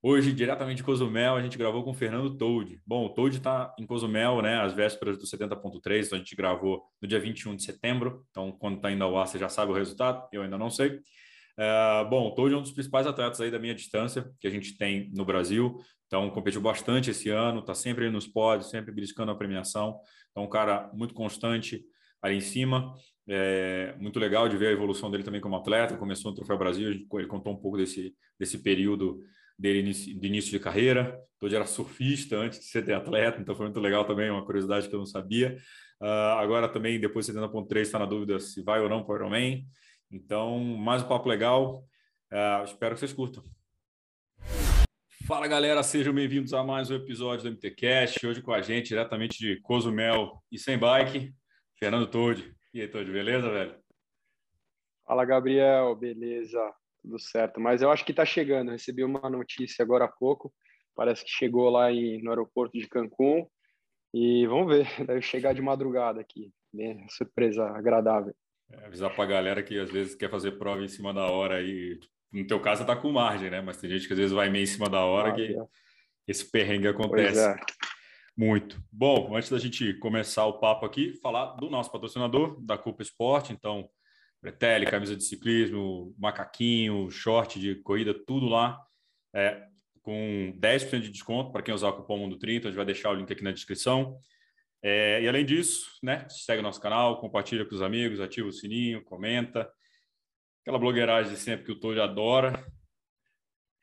Hoje, diretamente de Cozumel, a gente gravou com o Fernando Toad. Bom, o Toad está em Cozumel, né, às vésperas do 70.3, então a gente gravou no dia 21 de setembro. Então, quando está indo ao ar, você já sabe o resultado, eu ainda não sei. Uh, bom, o Toad é um dos principais atletas aí da minha distância que a gente tem no Brasil. Então, competiu bastante esse ano, está sempre nos pódios, sempre beliscando a premiação. Então, um cara muito constante ali em cima. É muito legal de ver a evolução dele também como atleta. Começou no Troféu Brasil, ele contou um pouco desse, desse período dele de início de carreira. Todd era surfista antes de ser atleta, então foi muito legal também, uma curiosidade que eu não sabia. Uh, agora também, depois de 70.3, está na dúvida se vai ou não para o Ironman. Então, mais um papo legal. Uh, espero que vocês curtam. Fala galera, sejam bem-vindos a mais um episódio do MTCast. Hoje com a gente, diretamente de Cozumel e sem bike, Fernando Todd. E aí, Todd, beleza, velho? Fala, Gabriel, beleza? Tudo certo. Mas eu acho que está chegando. Recebi uma notícia agora há pouco. Parece que chegou lá em, no aeroporto de Cancún. E vamos ver, deve chegar de madrugada aqui. Né? Surpresa agradável. É, avisar para a galera que às vezes quer fazer prova em cima da hora e no teu caso tá com margem, né? Mas tem gente que às vezes vai meio em cima da hora ah, que é. esse perrengue acontece. É. Muito. Bom, antes da gente começar o papo aqui, falar do nosso patrocinador, da Culpa Esporte. Então, bretelle, camisa de ciclismo, macaquinho, short de corrida, tudo lá é, com 10% de desconto para quem usar o cupom Mundo 30. A gente vai deixar o link aqui na descrição. É, e além disso, né, segue nosso canal, compartilha com os amigos, ativa o sininho, comenta. Aquela blogueiragem de sempre que o Toad adora.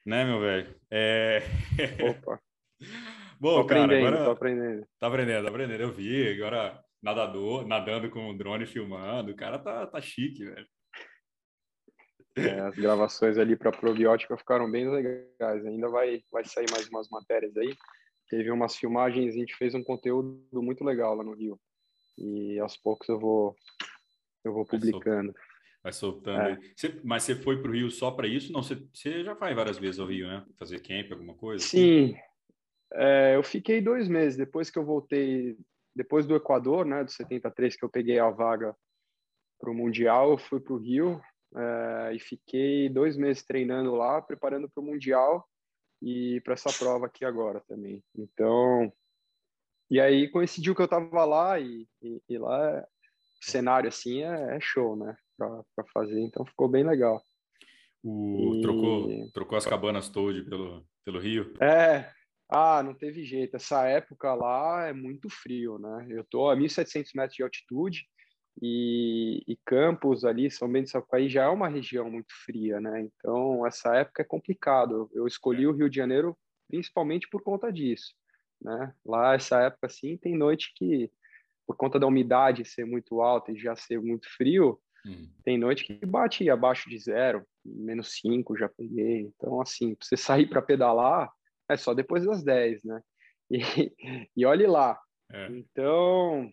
Né, meu velho? É... Opa! Bom, tô cara, agora... Tô aprendendo. Tá aprendendo, tá aprendendo. Eu vi, agora nadador, nadando com o drone filmando. O cara tá, tá chique, velho. É, as gravações ali para probiótica ficaram bem legais. Ainda vai, vai sair mais umas matérias aí. Teve umas filmagens, a gente fez um conteúdo muito legal lá no Rio. E aos poucos eu vou eu vou publicando. Vai soltando. É. Você, mas você foi para o Rio só para isso? Não, você, você já vai várias vezes ao Rio, né? Fazer camp, alguma coisa? Sim. É, eu fiquei dois meses. Depois que eu voltei depois do Equador, né, do 73, que eu peguei a vaga para o Mundial, eu fui para o Rio é, e fiquei dois meses treinando lá, preparando para o Mundial e para essa prova aqui agora também. Então, e aí coincidiu que eu estava lá e, e, e, lá o cenário assim é, é show, né, para fazer. Então ficou bem legal. O, e... trocou, trocou as cabanas Toad pelo, pelo Rio? É, ah, não teve jeito. Essa época lá é muito frio, né? Eu tô a 1.700 metros de altitude e, e Campos ali, São Bento de Sapucaí, já é uma região muito fria, né? Então, essa época é complicado. Eu escolhi o Rio de Janeiro principalmente por conta disso, né? Lá, essa época, assim, tem noite que, por conta da umidade ser muito alta e já ser muito frio, hum. tem noite que bate abaixo de zero, menos cinco já peguei. Então, assim, pra você sair para pedalar é só depois das 10, né? E, e olhe lá. É. Então,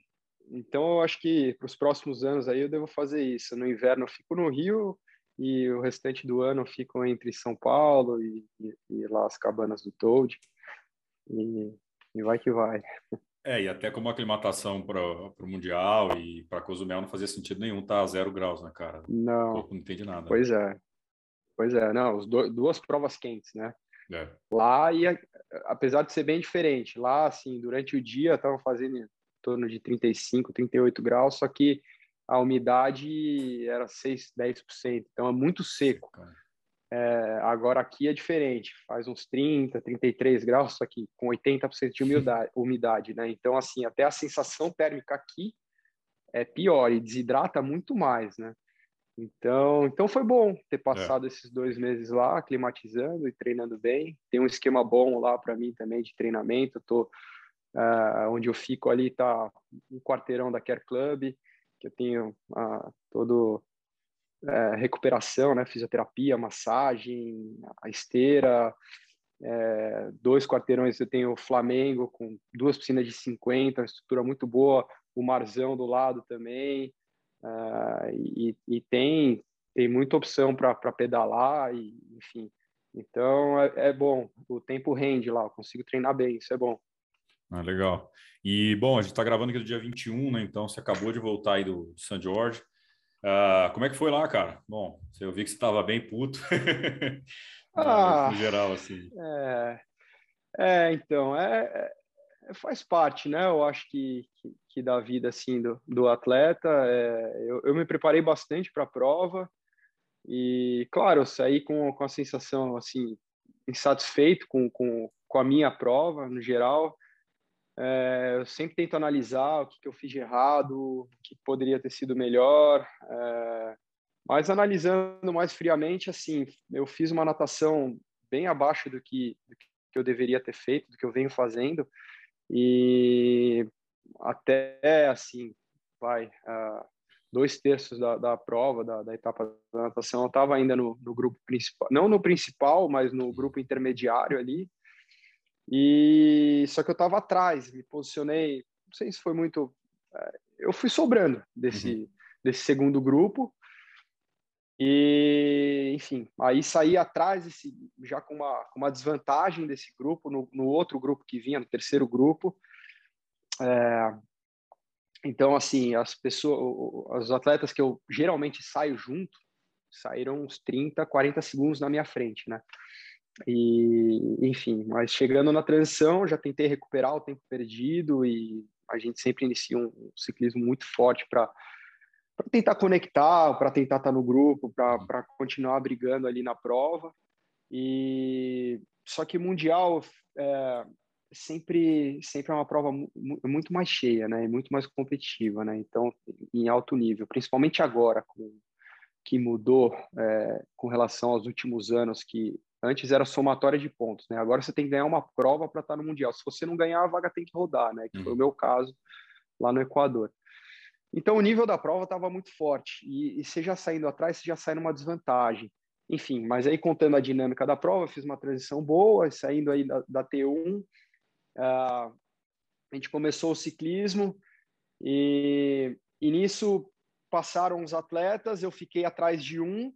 então, eu acho que para os próximos anos aí eu devo fazer isso. No inverno eu fico no Rio e o restante do ano eu fico entre São Paulo e, e, e lá as cabanas do Toad. E, e vai que vai. É, e até como aclimatação para o Mundial e para Cozumel não fazia sentido nenhum tá a zero graus, né, cara? Não. O corpo não entende nada. Pois é. Pois é, não, do, duas provas quentes, né? É. Lá, e apesar de ser bem diferente, lá, assim, durante o dia estavam fazendo em torno de 35, 38 graus, só que a umidade era 6, 10%, então é muito seco. É, agora aqui é diferente, faz uns 30, 33 graus, só que com 80% de umidade, umidade, né? Então, assim, até a sensação térmica aqui é pior e desidrata muito mais, né? Então, então foi bom ter é. passado é. esses dois meses lá, climatizando e treinando bem. Tem um esquema bom lá para mim também de treinamento. Eu tô uh, onde eu fico ali tá um quarteirão da Care Club, que eu tenho uh, todo uh, recuperação, né, fisioterapia, massagem, a esteira, é, dois quarteirões eu tenho o Flamengo com duas piscinas de 50, estrutura muito boa, o Marzão do lado também, uh, e, e, tem tem muita opção para pedalar e enfim. Então é, é, bom, o tempo rende lá, eu consigo treinar bem, isso é bom. Ah, legal. E bom, a gente está gravando aqui no dia 21, né? Então você acabou de voltar aí do, de São Jorge. Uh, como é que foi lá, cara? Bom, eu vi que você estava bem puto. ah, no geral, assim. É, é então, é, é, faz parte, né? Eu acho que, que, que da vida, assim, do, do atleta. É, eu, eu me preparei bastante para a prova. E, claro, saí com, com a sensação, assim, insatisfeito com, com, com a minha prova, no geral. É, eu sempre tento analisar o que, que, eu fiz de errado, o que poderia ter sido melhor. É, mas analisando mais friamente, assim, eu fiz uma natação bem abaixo do que, do que eu deveria ter feito, do que eu venho fazendo. E até, assim, vai, uh, dois terços da, da prova, da, da, etapa da natação, eu estava ainda no, no, grupo principal, não no principal, mas no grupo intermediário ali. E só que eu estava atrás, me posicionei, não sei se foi muito, é, eu fui sobrando desse uhum. desse segundo grupo. E, enfim, aí saí atrás desse, já com uma, com uma desvantagem desse grupo, no, no outro grupo que vinha, no terceiro grupo. É, então, assim, as pessoas, os atletas que eu geralmente saio junto, saíram uns 30, 40 segundos na minha frente, né? E, enfim, mas chegando na transição, já tentei recuperar o tempo perdido e a gente sempre inicia um ciclismo muito forte para tentar conectar, para tentar estar tá no grupo, para continuar brigando ali na prova. E só que mundial é, sempre sempre é uma prova muito mais cheia, né? Muito mais competitiva, né? Então, em alto nível, principalmente agora com que mudou é, com relação aos últimos anos, que antes era somatória de pontos, né? Agora você tem que ganhar uma prova para estar no mundial. Se você não ganhar, a vaga tem que rodar, né? Que uhum. foi o uhum. meu caso lá no Equador. Então, o nível da prova estava muito forte e, e você já saindo atrás, você já sai numa desvantagem. Enfim, mas aí contando a dinâmica da prova, fiz uma transição boa, saindo aí da, da T1, Uh, a gente começou o ciclismo e, e nisso passaram os atletas, eu fiquei atrás de um.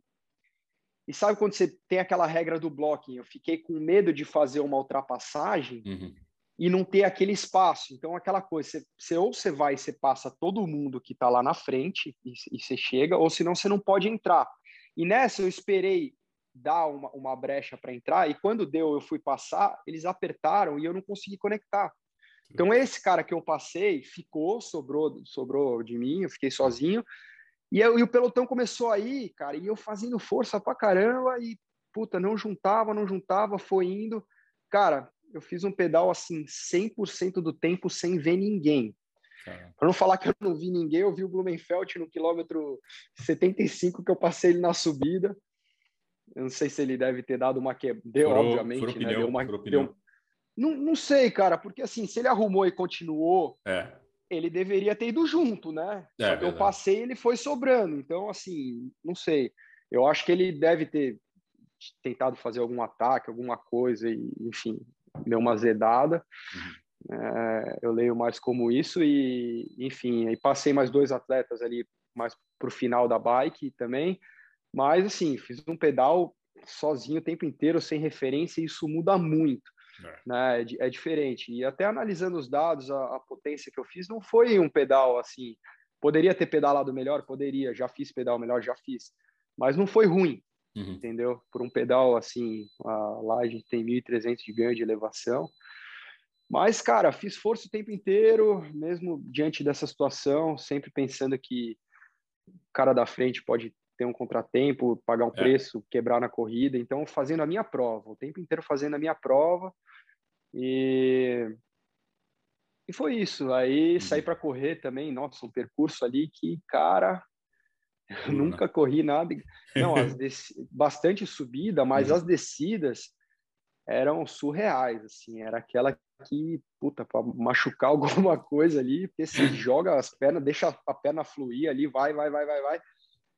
E sabe quando você tem aquela regra do blocking? Eu fiquei com medo de fazer uma ultrapassagem uhum. E não ter aquele espaço. Então, aquela coisa, você, você ou você vai e você passa todo mundo que está lá na frente e, e, você chega, ou senão você não pode entrar. E nessa eu esperei dar uma, uma brecha para entrar, e quando deu, eu fui passar, eles apertaram e eu não consegui conectar. Então, esse cara que eu passei ficou, sobrou, sobrou de mim, eu fiquei sozinho, e, eu, e o pelotão começou aí, cara, e eu fazendo força pra caramba, e puta, não juntava, não juntava, foi indo. Cara, eu fiz um pedal assim, 100% do tempo sem ver ninguém. Para não falar que eu não vi ninguém, eu vi o Blumenfeld no quilômetro 75 que eu passei ele na subida. Eu não sei se ele deve ter dado uma que deu, furou, obviamente, furou né? deu uma deu... Não, não sei, cara, porque assim, se ele arrumou e continuou, é. ele deveria ter ido junto, né? É, Só que eu passei, ele foi sobrando. Então, assim, não sei. Eu acho que ele deve ter tentado fazer algum ataque, alguma coisa, e, enfim, deu uma zedada. Uhum. É, eu leio mais como isso e, enfim, aí passei mais dois atletas ali mais para o final da bike também. Mas, assim, fiz um pedal sozinho o tempo inteiro, sem referência, e isso muda muito. É. Né? É, é diferente. E até analisando os dados, a, a, potência que eu fiz não foi um pedal assim. Poderia ter pedalado melhor? Poderia. Já fiz pedal melhor? Já fiz. Mas não foi ruim, uhum. entendeu? Por um pedal assim, a, lá a gente tem 1.300 de ganho de elevação. Mas, cara, fiz força o tempo inteiro, mesmo diante dessa situação, sempre pensando que o cara da frente pode ter um contratempo, pagar um é. preço, quebrar na corrida. Então, fazendo a minha prova, o tempo inteiro fazendo a minha prova. E, e foi isso. Aí uhum. saí para correr também. Nossa, um percurso ali que, cara, eu nunca corri nada. Não, bastante subida, mas uhum. as descidas eram surreais, assim. Era aquela que, puta, para machucar alguma coisa ali, porque você joga as pernas, deixa a perna fluir ali, vai, vai, vai, vai, vai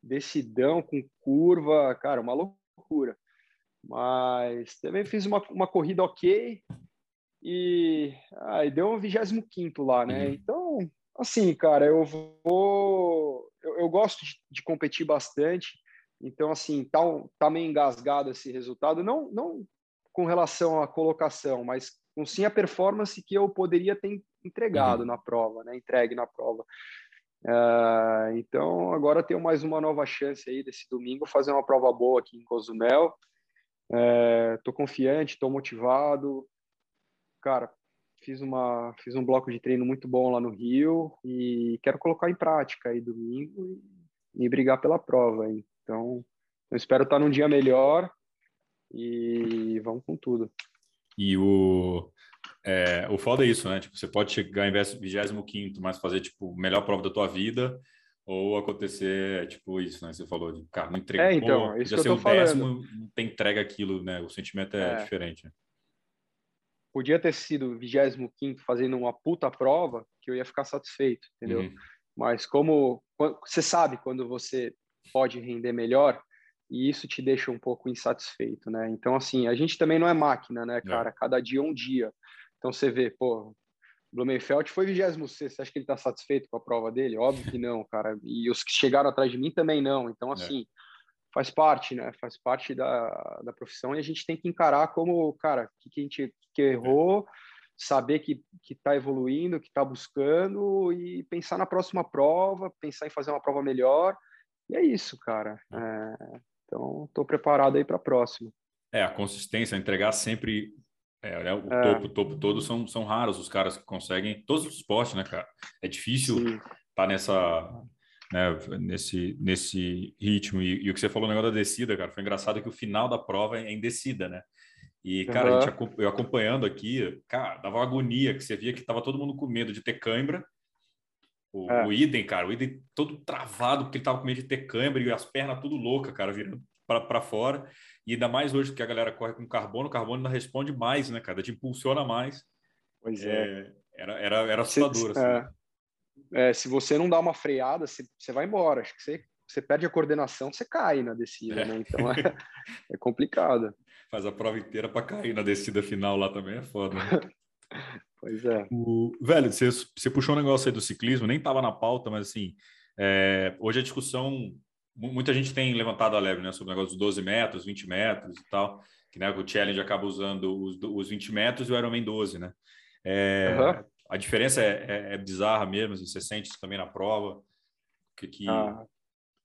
decidão, com curva, cara, uma loucura. Mas também fiz uma, uma corrida ok e aí deu um 25 lá, né? Uhum. Então, assim, cara, eu vou. Eu, eu gosto de, de, competir bastante. Então, assim, tá, tá meio engasgado esse resultado. Não, não com relação à colocação, mas com sim a performance que eu poderia ter entregado uhum. na prova, né? Entregue na prova. Uh, então, agora tenho mais uma nova chance aí desse domingo, fazer uma prova boa aqui em Cozumel. Estou uh, confiante, estou motivado. Cara, fiz, uma, fiz um bloco de treino muito bom lá no Rio e quero colocar em prática aí domingo e, e brigar pela prova. Então, eu espero estar num dia melhor e vamos com tudo. E o, é, o foda é isso, né? Tipo, você pode chegar em 25 mas fazer, tipo, melhor prova da tua vida, ou acontecer, tipo, isso, né? Você falou de, cara, não entrega. É, então, já tô o décimo, não tem entrega aquilo, né? O sentimento é, é. diferente. Né? Podia ter sido 25 fazendo uma puta prova, que eu ia ficar satisfeito, entendeu? Uhum. Mas como você sabe quando você pode render melhor, e isso te deixa um pouco insatisfeito, né? Então, assim, a gente também não é máquina, né, é. cara? É. Cada dia é um dia. Então, você vê, pô, Blumenfeld foi 26, você acha que ele está satisfeito com a prova dele? Óbvio que não, cara. E os que chegaram atrás de mim também não. Então, é. assim, é. Faz parte, né? Faz parte da, da profissão e a gente tem que encarar como, cara, que, que a gente que errou, saber que está evoluindo, que está buscando e pensar na próxima prova, pensar em fazer uma prova melhor. E é isso, cara. É. é então, estou preparado aí para a próxima. É, a consistência, entregar sempre é, né, o é. topo, topo todo são, são raros os caras que conseguem, todos os esportes, né, cara? É difícil estar tá nessa, né, nesse, nesse ritmo. E, e, o que você falou no negócio da descida, cara, foi engraçado que o final da prova é em descida, né? E, cara, uhum. a gente, eu acompanhando aqui, cara, dava uma agonia que você via que tava todo mundo com medo de ter cãibra o, é. o Idem, cara, o Idem todo travado, porque ele tava com medo de ter câimbra e as pernas tudo louca, cara, virando para fora. E ainda mais hoje que a galera corre com carbono, o carbono ainda responde mais, né, cara? Te impulsiona mais. Pois é. é era, era, era assustador, assim. É, é, se você não dá uma freada, você, você vai embora. Acho que você, você perde a coordenação, você cai na descida, né? Então é, é complicado. Faz a prova inteira para cair na descida final lá também é foda. Né? Pois é. O, velho, você, você puxou um negócio aí do ciclismo, nem estava na pauta, mas assim, é, hoje a discussão, muita gente tem levantado a leve, né, sobre o negócio dos 12 metros, 20 metros e tal, que né, o Challenge acaba usando os, os 20 metros e o Ironman 12, né? É, uhum. A diferença é, é, é, bizarra mesmo, assim, você sente isso também na prova, que, que ah,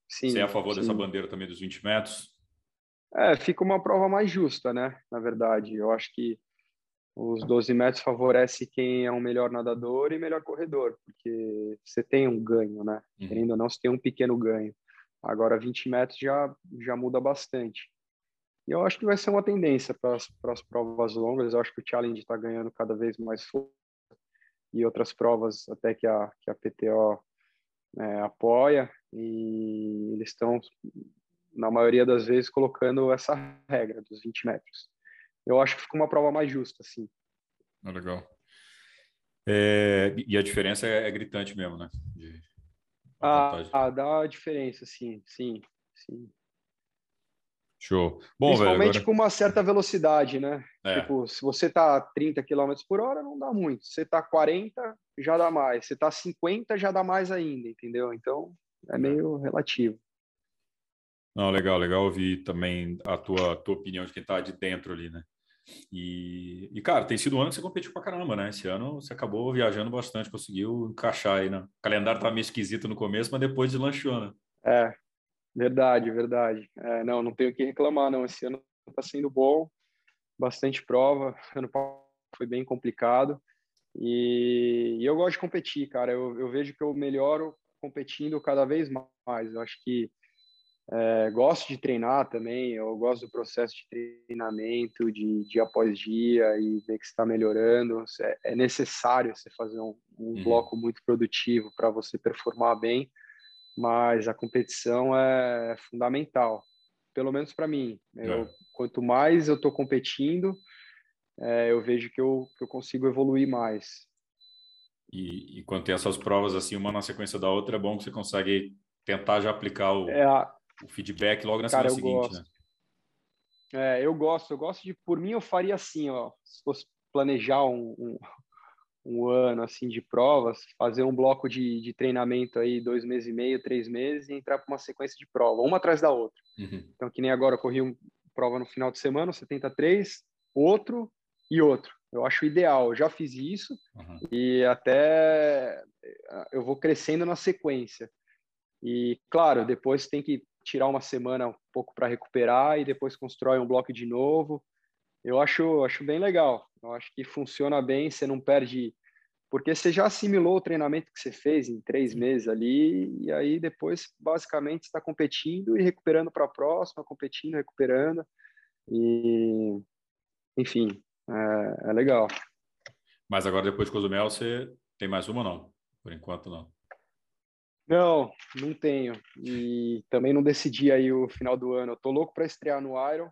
sim, você é a favor sim. dessa bandeira também dos 20 metros? É, fica uma prova mais justa, né? Na verdade, eu acho que os 12 metros favorece quem é um melhor nadador e melhor corredor, porque você tem um ganho, né? Uhum. Querendo ou não, você tem um pequeno ganho. Agora, 20 metros já, já muda bastante. E eu acho que vai ser uma tendência para as provas longas. Eu acho que o Challenge está ganhando cada vez mais e outras provas até que a, que a PTO é, apoia. E eles estão, na maioria das vezes, colocando essa regra dos 20 metros eu acho que ficou uma prova mais justa, assim. Ah, legal. É, e a diferença é, é gritante mesmo, né? De, ah, ah, dá a diferença, sim, sim, sim. Show. Bom, Principalmente agora... com uma certa velocidade, né? É. Tipo, se você tá 30 km por hora, não dá muito. Se você tá 40, já dá mais. Se você tá 50, já dá mais ainda, entendeu? Então, é meio relativo. Não, legal, legal ouvir também a tua, tua opinião de quem tá de dentro ali, né? E, e, cara, tem sido um ano que você competiu pra caramba, né? Esse ano você acabou viajando bastante, conseguiu encaixar aí, né? O calendário tá meio esquisito no começo, mas depois deslanchou, né? É, verdade, verdade. É, não, não tenho o que reclamar, não. Esse ano tá sendo bom, bastante prova. Ano foi bem complicado. E, e eu gosto de competir, cara. Eu, eu vejo que eu melhoro competindo cada vez mais. Eu acho que é, gosto de treinar também, eu gosto do processo de treinamento, de dia após dia e ver que está melhorando. É, é necessário você fazer um, um uhum. bloco muito produtivo para você performar bem, mas a competição é fundamental, pelo menos para mim. Eu, é. Quanto mais eu estou competindo, é, eu vejo que eu, que eu consigo evoluir mais. E, e, quando tem essas provas assim, uma na sequência da outra, é bom que você consegue tentar já aplicar o, é a, o feedback logo na Cara, semana seguinte, gosto. né? É, eu gosto, eu gosto de, por mim, eu faria assim, ó, se fosse planejar um, um, um ano assim de provas, fazer um bloco de, de treinamento aí dois meses e meio, três meses e entrar para uma sequência de prova, uma atrás da outra. Uhum. Então, que nem agora eu corri uma prova no final de semana, 73, outro e outro. Eu acho ideal. Eu já fiz isso uhum. e até eu vou crescendo na sequência. E claro, depois tem que tirar uma semana um pouco para recuperar e depois constrói um bloco de novo. Eu acho, acho bem legal. Eu acho que funciona bem, você não perde porque você já assimilou o treinamento que você fez em três meses ali, e aí depois, basicamente, está competindo e recuperando para a próxima, competindo, recuperando, e enfim, é, é, legal. Mas agora, depois de Cozumel, você tem mais uma ou não? Por enquanto, não. Não, não tenho. E também não decidi aí o final do ano. Eu tô louco para estrear no Iron.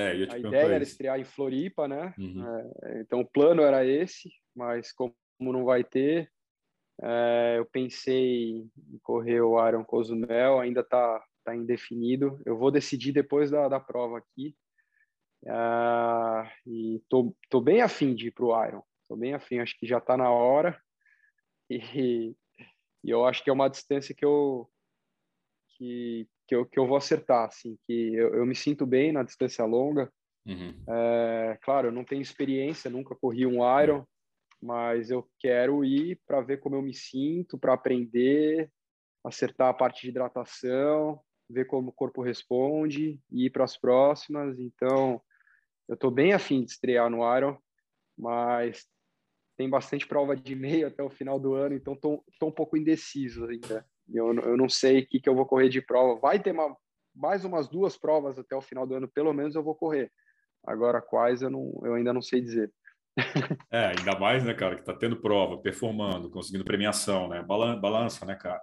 É, a ideia era estrear em Floripa, né? Uhum. É, então o plano era esse, mas como não vai ter, é, eu pensei em correr o Iron Cozumel, ainda tá, tá indefinido. Eu vou decidir depois da, da prova aqui. Uh, e tô, tô bem afim de ir pro Iron. Tô bem afim, acho que já tá na hora. E, e eu acho que é uma distância que eu que, que, eu, que eu vou acertar, assim, que eu, eu me sinto bem na distância longa. Uhum. É, claro, eu não tenho experiência, nunca corri um Iron, mas eu quero ir para ver como eu me sinto, para aprender, acertar a parte de hidratação, ver como o corpo responde e ir para as próximas. Então, eu estou bem afim de estrear no Iron, mas tem bastante prova de meio até o final do ano, então estou um pouco indeciso ainda. Eu, eu não sei o que, que eu vou correr de prova. Vai ter uma, mais umas duas provas até o final do ano, pelo menos eu vou correr. Agora, quais eu, não, eu ainda não sei dizer. É, ainda mais, né, cara, que tá tendo prova, performando, conseguindo premiação, né? Balança, né, cara?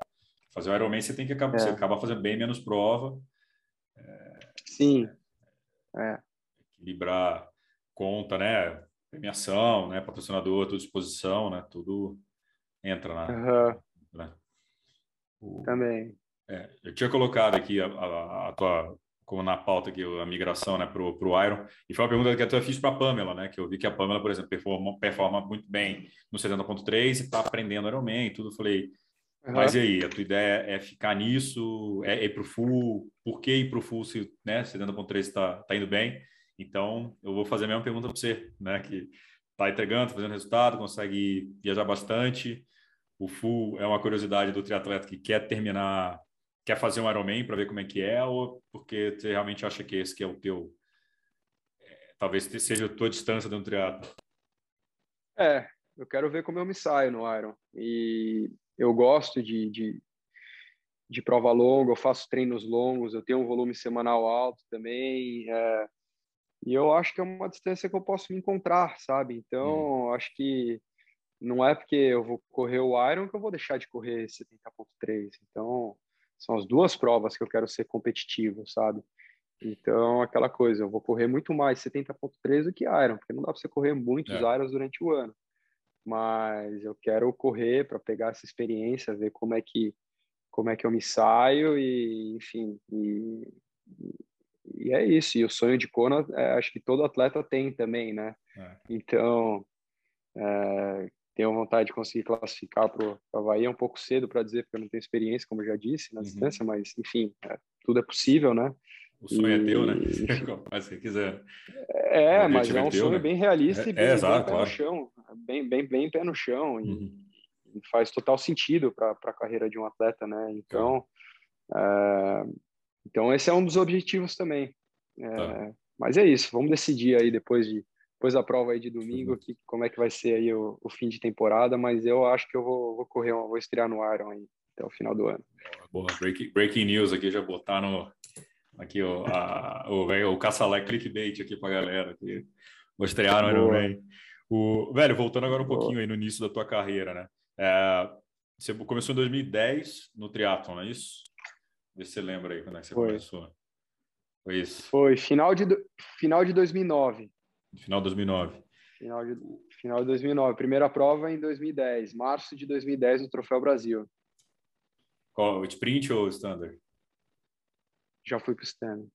Fazer o Ironman você tem que acabar, é. você acaba fazendo bem menos prova. É, Sim. É equilibrar conta, né? Premiação, né? Patrocinador, tudo disposição, né? Tudo entra na. Uhum. O, Também. É, eu tinha colocado aqui a, a, a, tua como na pauta aqui a migração, né, pro pro Iron e foi uma pergunta que eu fiz para a Pamela, né, que eu vi que a Pamela, por exemplo, performa, performa muito bem no 70.3 e está aprendendo Ironman e tudo. Eu falei, Uhum. Mas e aí, a tua ideia é ficar nisso, é ir para o full? Por que ir para o full se né, 70.3 está tá indo bem? Então, eu vou fazer a mesma pergunta para você, né? Que está entregando, tá fazendo resultado, consegue viajar bastante. O full é uma curiosidade do triatleta que quer terminar, quer fazer um Ironman para ver como é que é, ou porque você realmente acha que esse que é o teu, é, talvez seja a tua distância dentro do triatlo? É, eu quero ver como eu me saio no Iron. E eu gosto de, de, de prova longa, eu faço treinos longos, eu tenho um volume semanal alto também. É, e eu acho que é uma distância que eu posso me encontrar, sabe? Então, hum. acho que não é porque eu vou correr o Iron que eu vou deixar de correr 70.3. Então, são as duas provas que eu quero ser competitivo, sabe? Então, aquela coisa, eu vou correr muito mais 70.3 do que Iron, porque não dá para você correr muitos é. Irons durante o ano. Mas eu quero correr para pegar essa experiência, ver como é que como é que eu me saio e, enfim, e, e é isso. E o sonho de Kona, é, acho que todo atleta tem também, né? É. Então, é, tenho vontade de conseguir classificar para o Havaí. É um pouco cedo para dizer, porque eu não tenho experiência, como eu já disse, na uhum. distância, mas, enfim, é, tudo é possível, né? O sonho e, é teu, né? Mas se quiser. É, mas é um teu, sonho né? bem realista é, e bem, é, exato, bem pé claro. no chão. Bem, bem, bem pé no chão. E, uhum. e faz total sentido para a carreira de um atleta, né? Então, é, então, esse é um dos objetivos também. É, tá. Mas é isso, vamos decidir aí depois de depois da prova aí de domingo que, como é que vai ser aí o, o, fim de temporada, mas eu acho que eu vou, vou correr, vou estrear no Iron aí até o final do ano. Boa, breaking, breaking news aqui, já botar no aqui ó, a, o, o caçalé clickbait aqui pra galera aqui. Vou estrear no Iron Man. O, velho, voltando agora um pouquinho aí no início da tua carreira, né? É, você começou em 2010 no triatlon, não é isso? Vê se você lembra aí quando é que você Foi. começou. Foi isso? Foi final de, final de 2009. Final de 2009. Final de, final de 2009. Primeira prova em 2010. Março de 2010 no Troféu Brasil. Qual? Sprint ou Standard? Já fui para o Standard.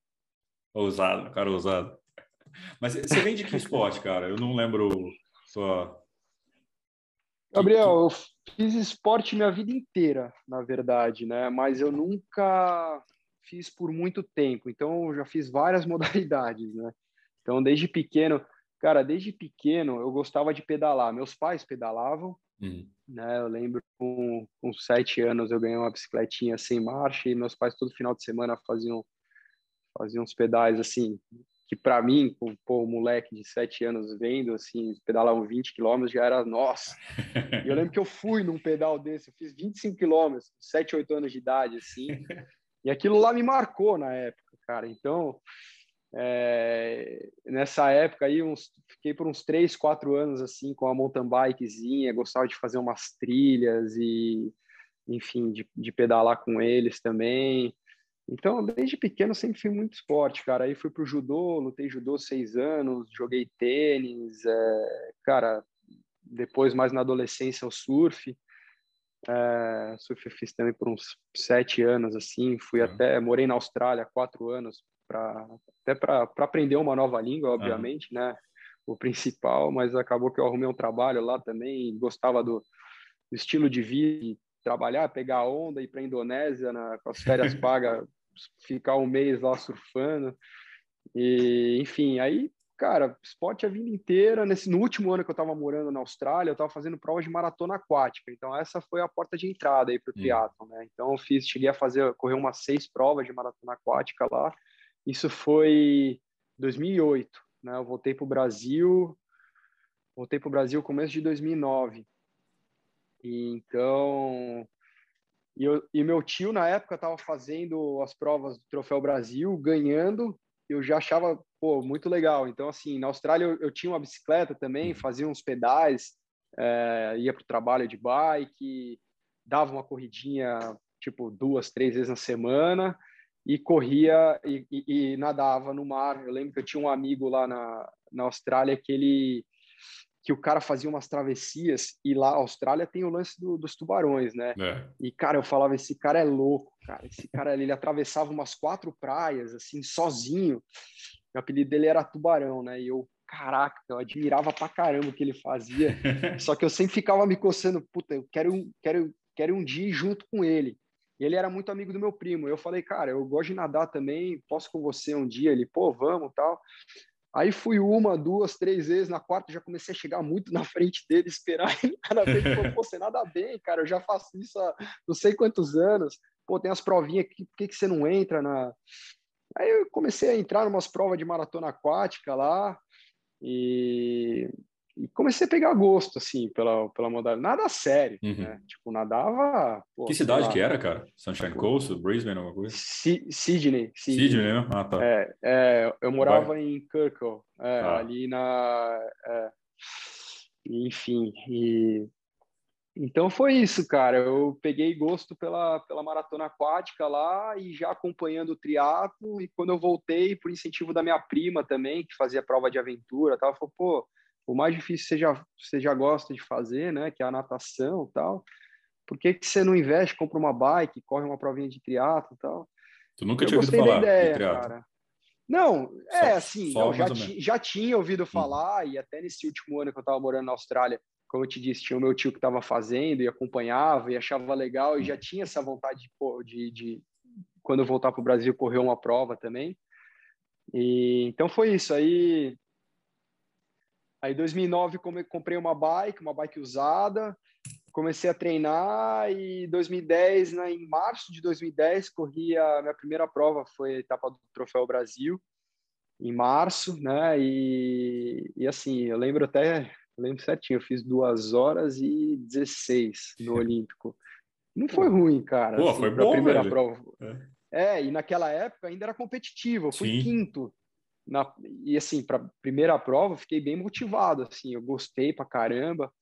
Ousado, cara ousado. Mas você vem de que esporte, cara? Eu não lembro sua. Gabriel, eu fiz esporte minha vida inteira, na verdade, né? Mas eu nunca fiz por muito tempo. Então, eu já fiz várias modalidades, né? Então, desde pequeno, cara, desde pequeno eu gostava de pedalar. Meus pais pedalavam, uhum. né? Eu lembro com, com sete anos eu ganhei uma bicicletinha sem marcha e meus pais todo final de semana faziam faziam uns pedais assim que para mim, com pô, um moleque de sete anos vendo, assim, pedalar uns 20 quilômetros já era, nossa. E eu lembro que eu fui num pedal desse, eu fiz 25 quilômetros, 7, 8 anos de idade, assim, e aquilo lá me marcou na época, cara. Então, é, nessa época aí, uns, fiquei por uns 3, 4 anos, assim, com a mountain bikezinha, gostava de fazer umas trilhas e, enfim, de, de pedalar com eles também. Então, desde pequeno, sempre fui muito esporte, cara. Aí fui pro judô, lutei judô seis anos, joguei tênis, é, cara. Depois, mais na adolescência, o surf. É, surf eu fiz também por uns sete anos, assim. Fui uhum. até, morei na Austrália quatro anos, pra, até para aprender uma nova língua, obviamente, uhum. né? O principal, mas acabou que eu arrumei um trabalho lá também. Gostava do, do estilo de vida, trabalhar, pegar onda, ir para a Indonésia na, com as férias pagas, ficar um mês lá surfando. E, enfim, aí, cara, esporte a vida inteira. Nesse, no último ano que eu estava morando na Austrália, eu estava fazendo provas de maratona aquática. Então, essa foi a porta de entrada aí para o hum. triatlon, né? Então, eu fiz, cheguei a fazer, correr umas seis provas de maratona aquática lá. Isso foi 2008, né? Eu voltei para o Brasil, voltei para o Brasil começo de 2009. E então, e, eu, e meu tio na época estava fazendo as provas do Troféu Brasil, ganhando. Eu já achava pô muito legal. Então assim, na Austrália eu, eu tinha uma bicicleta também, uhum. fazia uns pedais, é, ia para o trabalho de bike, dava uma corridinha tipo duas, três vezes na semana e corria e, e, e, nadava no mar. Eu lembro que eu tinha um amigo lá na, na Austrália que ele que o cara fazia umas travessias e lá a Austrália tem o lance do, dos tubarões, né? É. E cara, eu falava esse cara é louco, cara. Esse cara ele atravessava umas quatro praias assim sozinho. O apelido dele era Tubarão, né? E eu, caraca, eu admirava pra caramba o que ele fazia. Só que eu sempre ficava me coçando, puta, eu quero quero quero um dia junto com ele. E ele era muito amigo do meu primo. Eu falei, cara, eu gosto de nadar também, posso com você um dia? Ele, pô, vamos, tal. Aí fui uma, duas, três vezes, na quarta já comecei a chegar muito na frente dele, esperar ele cada vez. Pô, pô, você nada bem, cara, eu já faço isso há não sei quantos anos. Pô, tem as provinhas aqui, por que, que você não entra na... Aí eu comecei a entrar em umas provas de maratona aquática lá e e comecei a pegar gosto, assim, pela, pela modalidade. Nada sério, uhum. né? Tipo, nadava... Pô, que cidade lá, que era, cara? Sunshine tipo, Coast, Brisbane, alguma coisa? Sydney. Sydney, Sydney né? Ah, tá. É, é eu morava Vai. em Kirkle, é, ah. ali na... É, enfim, e... Então foi isso, cara. Eu peguei gosto pela, pela maratona aquática lá e já acompanhando o triatlo. E quando eu voltei, por incentivo da minha prima também, que fazia prova de aventura, tava, falou, pô, o mais difícil você já, você já gosta de fazer, né? Que é a natação tal. Por que, que você não investe, compra uma bike, corre uma provinha de triatlo tal? Tu nunca eu tinha ouvido falar ideia, de cara. Não, é só, assim, só eu já, ti, já tinha ouvido uhum. falar, e até nesse último ano que eu estava morando na Austrália, como eu te disse, tinha o meu tio que estava fazendo e acompanhava e achava legal, e já tinha essa vontade de, de, de quando eu voltar para o Brasil, correr uma prova também. E, então foi isso. Aí Aí, em 2009, comprei uma bike, uma bike usada, comecei a treinar e 2010, né, em março de 2010, corri a minha primeira prova, foi a etapa do Troféu Brasil, em março, né, e, e assim, eu lembro até, eu lembro certinho, eu fiz 2 horas e 16 no Olímpico. Não foi ruim, cara. Pô, assim, foi bom, primeira velho. prova. É. é. e naquela época ainda era competitivo, eu fui Sim. quinto na, e assim, para primeira prova, fiquei bem motivado, assim, eu gostei pra caramba,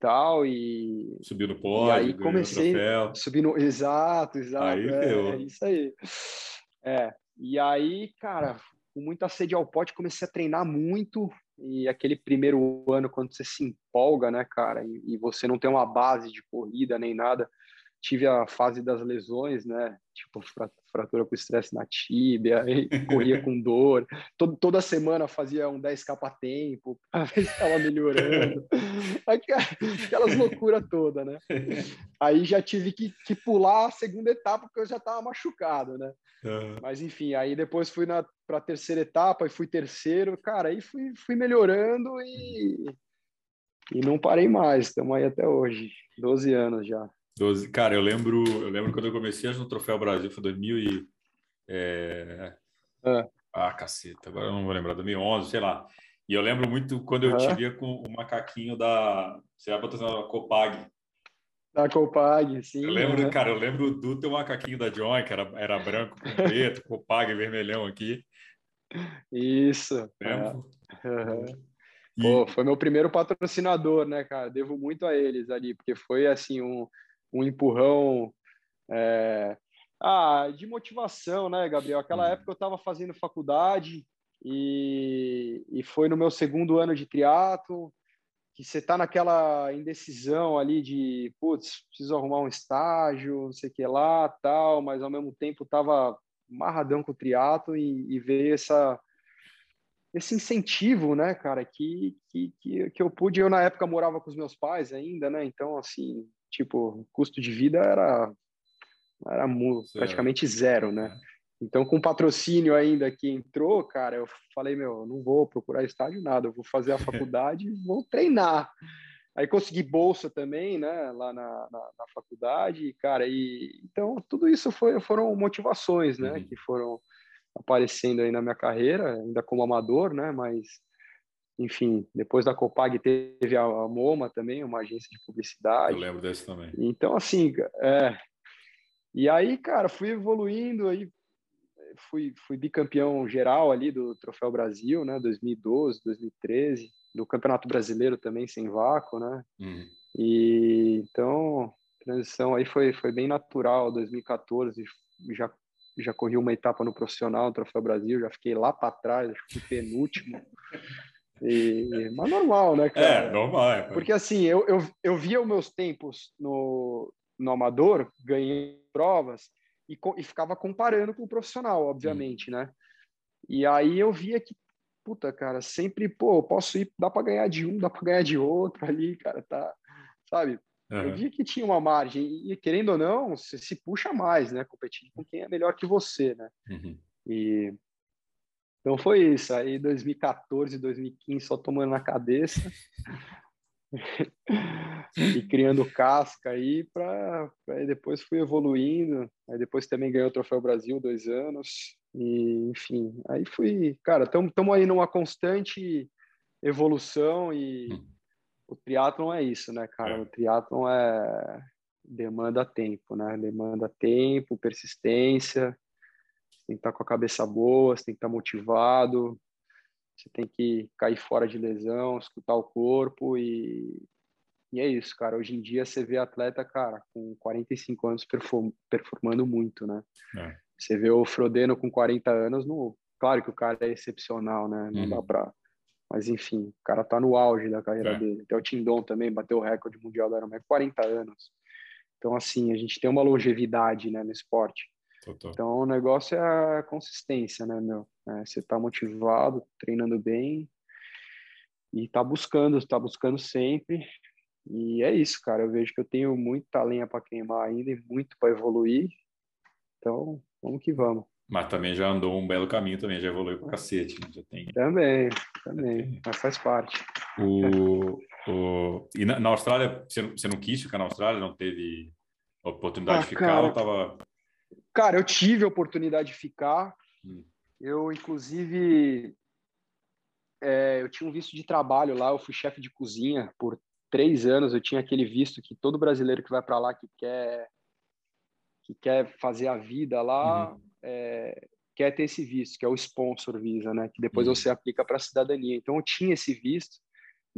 tal, e... Subiu no pódio, e aí comecei, subir no... Exato, exato, aí, é, é, isso aí. É, e aí, cara, com muita sede ao pote, comecei a treinar muito, e aquele primeiro ano, quando você se empolga, né, cara, e, e você não tem uma base de corrida nem nada, tive a fase das lesões, né? Tipo, fratura com estresse na tíbia, corria com dor. Todo, toda semana fazia um 10k a tempo, para ver se estava melhorando. Aquelas loucuras todas, né? Aí já tive que, que pular a segunda etapa, porque eu já estava machucado, né? Uhum. Mas enfim, aí depois fui para a terceira etapa e fui terceiro. Cara, aí fui, fui melhorando e, e não parei mais. Estamos aí até hoje, 12 anos já. 12. Cara, eu lembro, eu lembro quando eu comecei no Troféu Brasil, foi 2000 e... É... É. Ah, caceta, agora eu não vou lembrar, 2011, sei lá. E eu lembro muito quando eu te via com o macaquinho da... Você vai botar na Copag. Da Copag, sim. Eu lembro, cara, eu lembro do teu macaquinho da John, que era, era branco com preto, Copag vermelhão aqui. Isso. Lembro. Uhum. E... Pô, foi meu primeiro patrocinador, né, cara? Devo muito a eles ali, porque foi assim um um empurrão é... ah, de motivação, né, Gabriel? Aquela uhum. época eu estava fazendo faculdade e, e foi no meu segundo ano de triatlo que você está naquela indecisão ali de, putz, preciso arrumar um estágio, não sei o que lá, tal, mas ao mesmo tempo estava marradão com o triatlo e, e veio essa esse incentivo, né, cara, que, que, que, que eu pude, eu na época morava com os meus pais ainda, né, então, assim, tipo, custo de vida era, era praticamente zero, né? É. Então, com patrocínio ainda que entrou, cara, eu falei, meu, não vou procurar estádio nada, eu vou fazer a faculdade e vou treinar. Aí consegui bolsa também, né, lá na, na, na faculdade, cara, e então tudo isso foi, foram motivações, né, uhum. que foram aparecendo aí na minha carreira, ainda como amador, né, mas enfim, depois da Copag teve a, MoMA também, uma agência de publicidade. Eu lembro desse também. Então, assim, é... E aí, cara, fui evoluindo, aí fui, fui bicampeão geral ali do Troféu Brasil, né, 2012, 2013, do Campeonato Brasileiro também, sem vácuo, né? Uhum. E então, transição aí foi, foi bem natural, 2014, já já corri uma etapa no profissional, no Troféu Brasil, já fiquei lá para trás, acho que penúltimo. E, mas normal, né, cara? É, normal. É, Porque assim, eu, eu, eu via os meus tempos no, no amador, ganhei provas e, e ficava comparando com o profissional, obviamente, hum. né? E aí eu via que, puta, cara, sempre, pô, posso ir, dá para ganhar de um, dá para ganhar de outro ali, cara, tá, sabe? Uhum. Eu via que tinha uma margem e, querendo ou não, você se puxa mais, né? Competindo com quem é melhor que você, né? Uhum. E então foi isso. Aí 2014, 2015 só tomando na cabeça e criando casca aí para depois fui evoluindo. Aí depois também ganhei o Troféu Brasil dois anos e enfim. Aí fui, cara, estamos aí numa constante evolução e hum. o triatlon é isso, né, cara? É. O triatlon é demanda tempo, né? Demanda tempo, persistência tem que estar com a cabeça boa, você tem que estar motivado, você tem que cair fora de lesão, escutar o corpo e, e é isso, cara. Hoje em dia você vê atleta, cara, com 45 anos performando muito, né? É. Você vê o Frodeno com 40 anos, no... claro que o cara é excepcional, né? Não uhum. dá pra... Mas enfim, o cara tá no auge da carreira é. dele. Até o Tindon também bateu o recorde mundial da Ironman, 40 anos. Então, assim, a gente tem uma longevidade né, no esporte. Total. Então o negócio é a consistência, né, meu? É, você tá motivado, treinando bem e tá buscando, tá buscando sempre. E é isso, cara. Eu vejo que eu tenho muita lenha para queimar ainda e muito para evoluir. Então, vamos que vamos. Mas também já andou um belo caminho, também já evoluiu pra cacete, né? Já tem. Também, também. Mas faz parte. O, o... E na, na Austrália, você não, você não quis ficar na Austrália? Não teve oportunidade ah, de ficar cara, ou tava Cara, eu tive a oportunidade de ficar. Hum. Eu, inclusive, é, eu tinha um visto de trabalho lá. Eu fui chefe de cozinha por três anos. Eu tinha aquele visto que todo brasileiro que vai para lá que quer que quer fazer a vida lá uhum. é, quer ter esse visto, que é o sponsor visa, né? Que depois uhum. você aplica para a cidadania. Então eu tinha esse visto.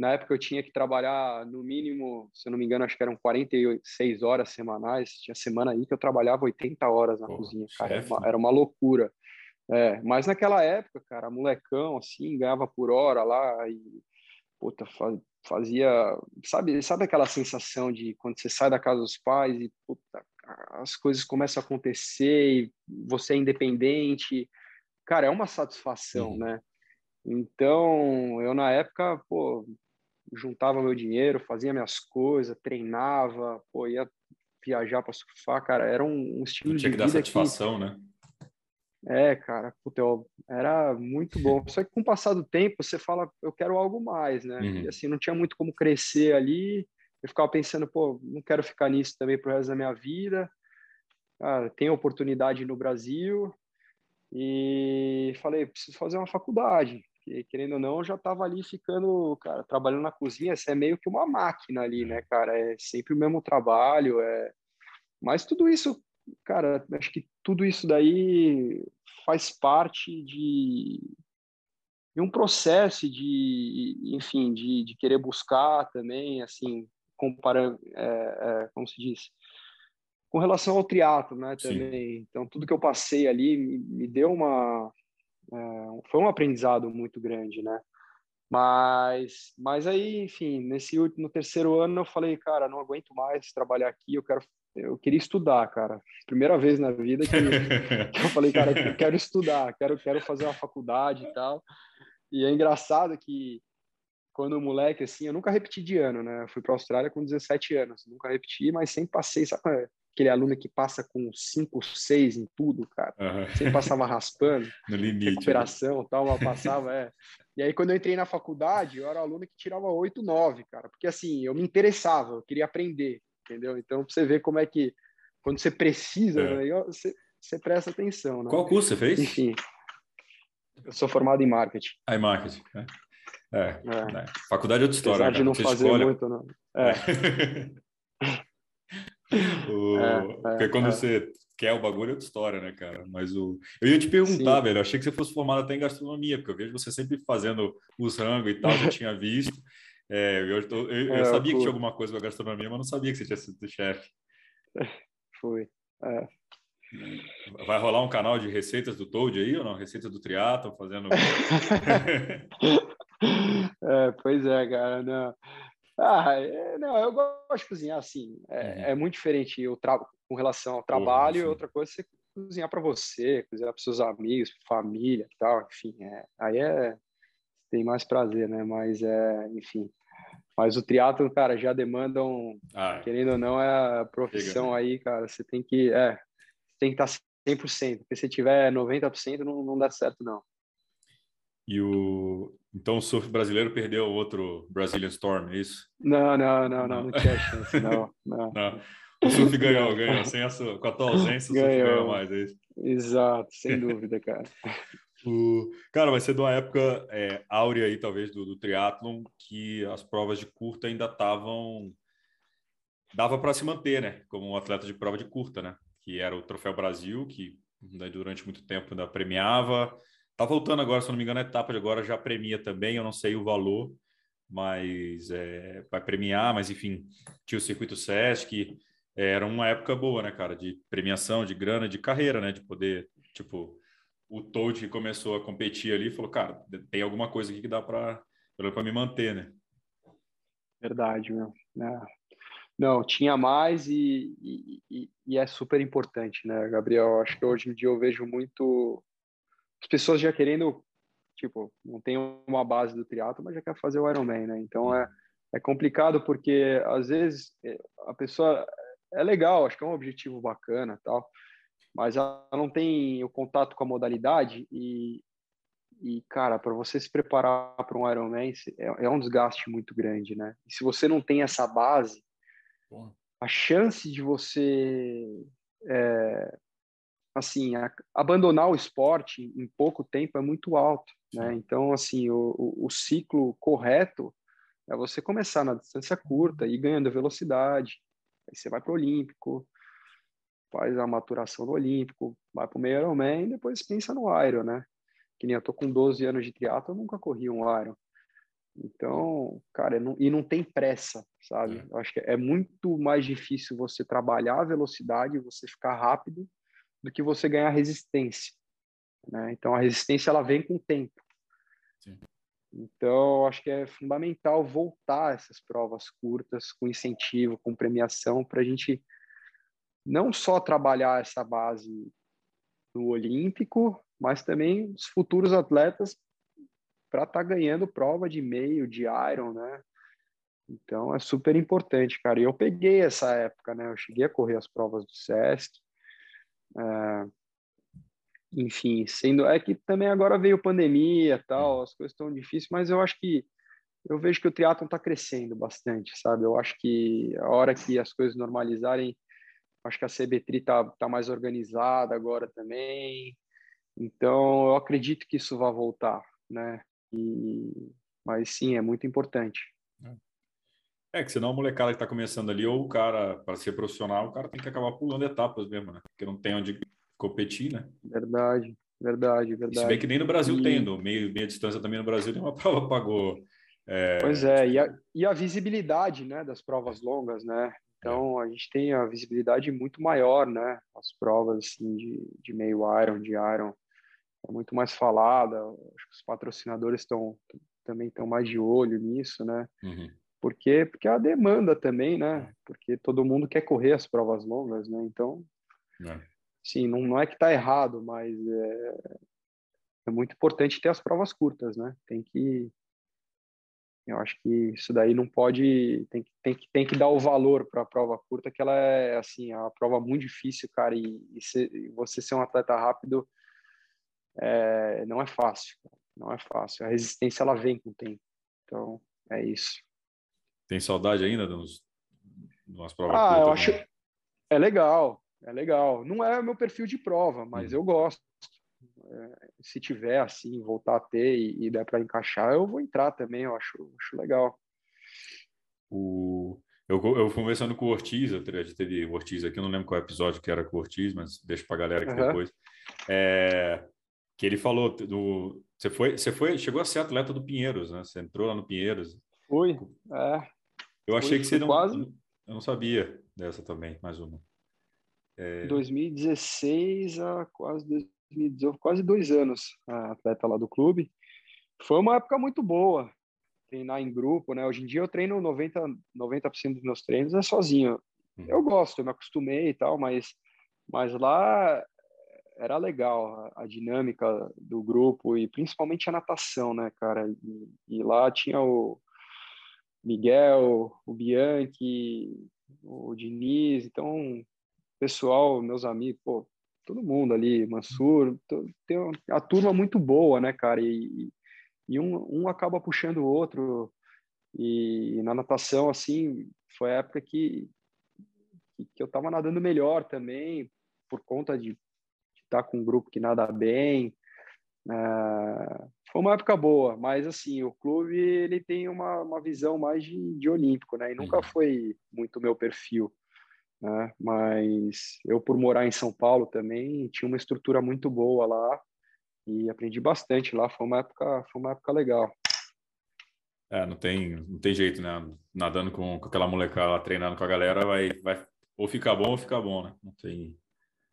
Na época eu tinha que trabalhar no mínimo, se eu não me engano, acho que eram 46 horas semanais. Tinha semana aí que eu trabalhava 80 horas na Pô, cozinha, cara. Era uma, era uma, loucura. É, mas naquela época, cara, molecão, assim, ganhava por hora lá e, puta, fazia, sabe, sabe aquela sensação de quando você sai da casa dos pais e, puta, as coisas começam a acontecer e você é independente, cara, é uma satisfação, uhum. né? Então, eu na época, pô, juntava meu dinheiro, fazia minhas coisas, treinava, pô, ia viajar para surfar, cara, era um, um estilo de vida que dar satisfação, que... né? É, cara, puta, era muito bom. Só que com o passar do tempo, você fala, eu quero algo mais, né? Uhum. E assim, não tinha muito como crescer ali. Eu ficava pensando, pô, não quero ficar nisso também pro resto da minha vida. Ah, tem oportunidade no Brasil. E falei, preciso fazer uma faculdade. Porque, querendo ou não, eu já estava ali ficando, cara, trabalhando na cozinha. Você é meio que uma máquina ali, né, cara? É sempre o mesmo trabalho. É... Mas tudo isso, cara, acho que tudo isso daí faz parte de, de um processo de, enfim, de, de querer buscar também, assim, comparando, é, é, como se diz, com relação ao triatlo, né, também. Sim. Então, tudo que eu passei ali me, me deu uma, é, foi um aprendizado muito grande, né? Mas, mas aí, enfim, nesse no terceiro ano eu falei, cara, não aguento mais trabalhar aqui, eu quero, eu queria estudar, cara. Primeira vez na vida que, que eu falei, cara, eu quero estudar, quero, quero fazer uma faculdade e tal. E é engraçado que quando moleque, assim, eu nunca repeti de ano, né? Eu fui para a Austrália com 17 anos, nunca repeti, mas sempre passei, sabe? É? Aquele aluno que passa com 5, 6 em tudo, cara. Uhum. Sempre passava raspando. no limite. Né? Recuperação, né? tal, mas passava, é. E aí, quando eu entrei na faculdade, eu era aluno que tirava 8, 9, cara. Porque, assim, eu me interessava, eu queria aprender, entendeu? Então, pra você ver como é que, quando você precisa, é. né, você, você presta atenção, né? Qual curso você fez? Enfim, eu sou formado em marketing. Ah, em marketing, é. É, é. Né? Faculdade é outra história. Apesar de não fazer escolhe... muito, não. É. o... é, Porque quando é. você quer o bagulho é outra história, né, cara? Mas o. Eu ia te perguntar, Sim. velho. Eu achei que você fosse formado até em gastronomia, porque eu vejo você sempre fazendo os rangos e tal, já tinha visto. É, eu, eu, eu é, sabia que tinha alguma coisa com a gastronomia, mas não sabia que você tinha sido chefe. Foi. É. Vai rolar um canal de receitas do Toad aí ou não? Receitas do Triatlon, fazendo. é, pois é, cara. Não. Ah, é, não, eu gosto de cozinhar assim. É, uhum. é muito diferente tra... com relação ao trabalho, outra coisa você cozinhar para você, cozinhar para seus amigos, família, tal, enfim. É, aí é tem mais prazer, né? Mas é, enfim. Mas o triatlo, cara, já demanda um, ah, é. querendo ou não, é a profissão Chega, né? aí, cara. Você tem que, é, tem que estar 100%, porque se tiver 90% não, não dá certo não. E o então o surf brasileiro perdeu o outro Brazilian Storm, é isso? Não, não, não, não, não tinha chance, não, não. não. O surf ganhou, ganhou. Sem a sua, com a tua ausência, o surf ganhou mais, é isso? Exato, sem dúvida, cara. o, cara, vai ser de uma época é, áurea aí, talvez, do, do triatlon, que as provas de curta ainda estavam... Dava para se manter, né? Como um atleta de prova de curta, né? Que era o Troféu Brasil, que né, durante muito tempo ainda premiava Tá voltando agora, se não me engano, a etapa de agora já premia também, eu não sei o valor, mas é, vai premiar, mas enfim, tinha o circuito Sesc, é, era uma época boa, né, cara, de premiação, de grana, de carreira, né, de poder, tipo, o Toad que começou a competir ali falou, cara, tem alguma coisa aqui que dá para para me manter, né? Verdade, meu. É. Não, tinha mais e, e, e, é super importante, né, Gabriel? Acho que hoje em dia eu vejo muito as pessoas já querendo, tipo, não tem uma base do triatlo, mas já quer fazer o Ironman, né? Então é, é complicado porque às vezes é, a pessoa é legal, acho que é um objetivo bacana, tal, mas ela não tem o contato com a modalidade e e cara, para você se preparar para um Ironman é, é um desgaste muito grande, né? E se você não tem essa base, a chance de você é, assim, a, abandonar o esporte em pouco tempo é muito alto, né? Então, assim, o, o, o ciclo correto é você começar na distância curta e ganhando velocidade. Aí você vai para o Olímpico, faz a maturação no Olímpico, vai para o meio Ironman e depois pensa no Iron, né? Que nem eu tô com 12 anos de triatlo, eu nunca corri um Iron. Então, cara, não, e não tem pressa, sabe? É. Eu acho que é muito mais difícil você trabalhar a velocidade, você ficar rápido, do que você ganhar resistência. Né? Então, a resistência ela vem com o tempo. Sim. Então, acho que é fundamental voltar essas provas curtas, com incentivo, com premiação, para a gente não só trabalhar essa base no Olímpico, mas também os futuros atletas para estar tá ganhando prova de meio, de Iron, né? Então é super importante, cara. E eu peguei essa época, né? Eu cheguei a correr as provas do SESC. É... Enfim, sendo é que também agora veio pandemia, tal, as coisas estão difíceis, mas eu acho que eu vejo que o triatlon está crescendo bastante, sabe? Eu acho que a hora que as coisas normalizarem, acho que a CBTRI está tá mais organizada agora também. Então, eu acredito que isso vai voltar, né? E, mas sim, é muito importante. É, que senão a molecada que está começando ali, ou o cara, para ser profissional, o cara tem que acabar pulando etapas mesmo, né? Porque não tem onde competir, né? Verdade, verdade, verdade. Se bem que nem no Brasil e... tem, no meio, meia distância também no Brasil tem uma prova pagou. É... Pois é, e a, e a visibilidade, né, das provas longas, né? Então, a gente tem a visibilidade muito maior, né? As provas, assim, de, de meio Iron, de Iron, é muito mais falada. Acho que os patrocinadores estão também estão mais de olho nisso, né? Uhum. Porque, porque a demanda também, né? Porque todo mundo quer correr as provas longas, né? Então, é. sim, não, não é que está errado, mas é, é muito importante ter as provas curtas, né? Tem que eu acho que isso daí não pode tem que tem que tem que dar o valor para a prova curta que ela é assim é uma prova muito difícil cara e, e, ser, e você ser um atleta rápido é, não é fácil não é fácil a resistência ela vem com o tempo então é isso tem saudade ainda de, umas provas ah, eu acho né? é legal, é legal. Não é o meu perfil de prova, mas hum. eu gosto. É, se tiver assim, voltar a ter e, e der para encaixar, eu vou entrar também, eu acho, acho legal. O... Eu, eu fui conversando com o Ortiz, eu teve o Ortiz aqui, eu não lembro qual episódio que era com o Ortiz, mas deixa para a galera aqui uhum. depois. É, que ele falou do. Você foi, você foi, chegou a ser atleta do Pinheiros, né? Você entrou lá no Pinheiros. Fui, é. Eu achei que você não. Quase... Eu não sabia dessa também, mais uma. É... 2016 a quase 2018, quase dois anos, atleta lá do clube. Foi uma época muito boa, treinar em grupo, né? Hoje em dia eu treino 90, 90% dos meus treinos é sozinho. Uhum. Eu gosto, eu me acostumei e tal, mas, mas lá era legal a, a dinâmica do grupo e principalmente a natação, né, cara? E, e lá tinha o, Miguel, o Bianchi, o Diniz, então, pessoal, meus amigos, pô, todo mundo ali, Mansur, tem a turma muito boa, né, cara? E, e um, um acaba puxando o outro. E na natação, assim, foi a época que, que eu tava nadando melhor também, por conta de estar tá com um grupo que nada bem, é, foi uma época boa, mas assim, o clube ele tem uma, uma visão mais de, de olímpico, né? E nunca uhum. foi muito meu perfil, né? Mas eu, por morar em São Paulo também, tinha uma estrutura muito boa lá e aprendi bastante lá. Foi uma época, foi uma época legal. É, não tem, não tem jeito, né? Nadando com, com aquela molecada lá, treinando com a galera, vai, vai ou ficar bom ou ficar bom, né? Não tem.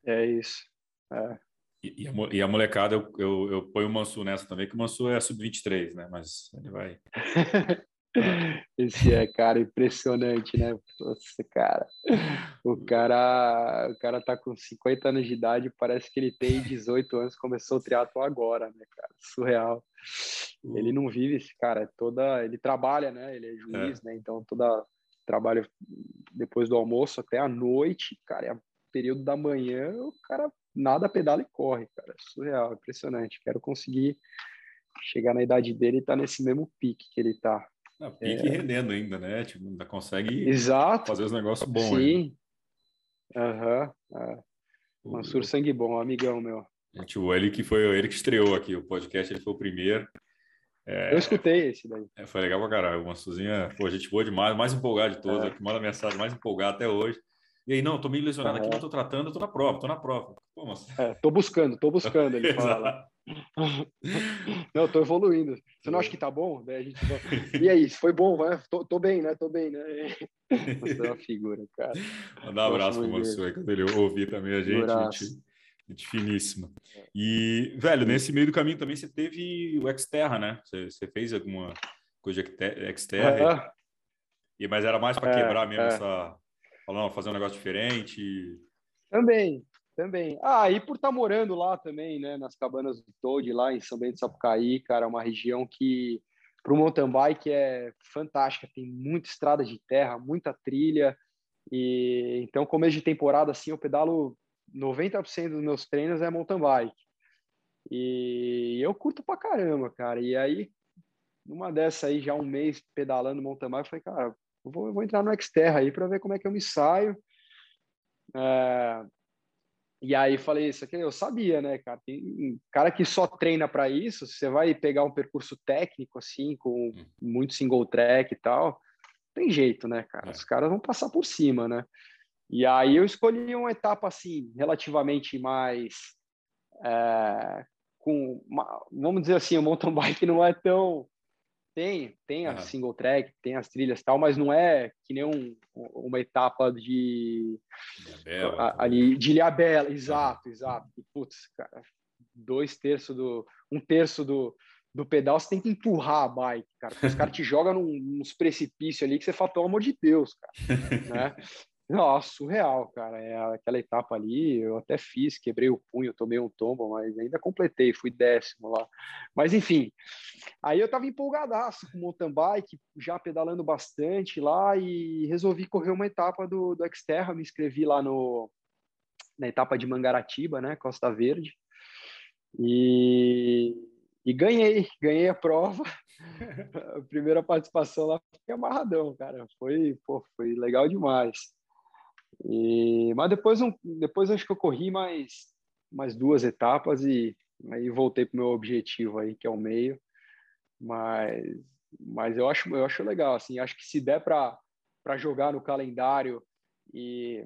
É isso. É. E, a, e a molecada, eu, eu, eu ponho o Mansu nessa também, que o Mansu é sub-23, né? Mas ele vai. Esse é, cara, impressionante, né? Nossa, cara. O cara, o cara tá com 50 anos de idade, parece que ele tem 18 anos, começou o triatlo agora, né, cara? Surreal. Ele não vive esse cara, é toda, ele trabalha, né? Ele é juiz, é. né? Então toda trabalha depois do almoço até a noite, cara, é período da manhã, o cara nada pedala e corre, cara. Surreal, impressionante. Quero conseguir chegar na idade dele e estar tá nesse mesmo pique que ele tá. Não, pique é... rendendo ainda, né? Tipo, ainda consegue Exato. fazer os negócios bons. Sim. Aham. Uhum. É. Mansur Sangue Bom, amigão meu. Gente, ele que foi ele que estreou aqui o podcast, ele foi o primeiro. É, eu escutei esse daí. É, foi legal pra caralho. O Mansurzinha, pô, gente boa demais, mais empolgado de todos, é. que manda mensagem mais empolgado até hoje. E aí, não, tô meio lesionado aqui, não tô tratando, tô na prova, tô na prova. Pô, mas... é, tô buscando, tô buscando, ele fala. não, tô evoluindo. Você não acha que tá bom? Daí a gente... E aí, foi bom, vai? Tô, tô bem, né? Tô bem, né? Você é uma figura, cara. Mandar um abraço pro Mansur, quando ele ouvir também a gente. Gente, gente finíssima. E, velho, nesse meio do caminho também você teve o Xterra, né? Você, você fez alguma coisa de Xterra? É. E, mas era mais para quebrar mesmo é. essa falando, fazer um negócio diferente? Também, também. Ah, e por estar tá morando lá também, né, nas cabanas do Toad, lá em São Bento do Sapucaí, cara, é uma região que para o mountain bike é fantástica, tem muita estrada de terra, muita trilha, e então começo de temporada assim, eu pedalo 90% dos meus treinos é mountain bike. E eu curto pra caramba, cara. E aí, numa dessa aí, já um mês pedalando mountain bike, eu falei, cara, eu vou, eu vou entrar no Xterra aí para ver como é que eu me saio. É... E aí falei isso aqui, eu sabia, né, cara? Tem cara que só treina para isso, você vai pegar um percurso técnico assim, com hum. muito single track e tal, tem jeito, né, cara? É. Os caras vão passar por cima, né? E aí eu escolhi uma etapa assim, relativamente mais é, com, uma, vamos dizer assim, o mountain bike não é tão tem, tem a uhum. single track, tem as trilhas e tal, mas não é que nem um, uma etapa de Ilhabela, ali de Ilhabela, exato, uhum. exato. E, putz, cara, dois terços do um terço do, do pedal você tem que empurrar a bike, cara. Os caras te jogam num, nos precipícios ali que você fala, pelo amor de Deus, cara. né? Nossa, surreal, cara. É aquela etapa ali, eu até fiz, quebrei o punho, tomei um tombo, mas ainda completei, fui décimo lá. Mas enfim, aí eu tava empolgadaço com o mountain bike, já pedalando bastante lá e resolvi correr uma etapa do, do Xterra, me inscrevi lá no, na etapa de Mangaratiba, né, Costa Verde. E, e ganhei, ganhei a prova. a primeira participação lá fiquei amarradão, cara. Foi, pô, foi legal demais. E, mas depois, um, depois acho que eu corri mais, mais duas etapas e aí voltei para o meu objetivo aí, que é o meio. Mas, mas eu, acho, eu acho legal, assim, acho que se der para jogar no calendário e,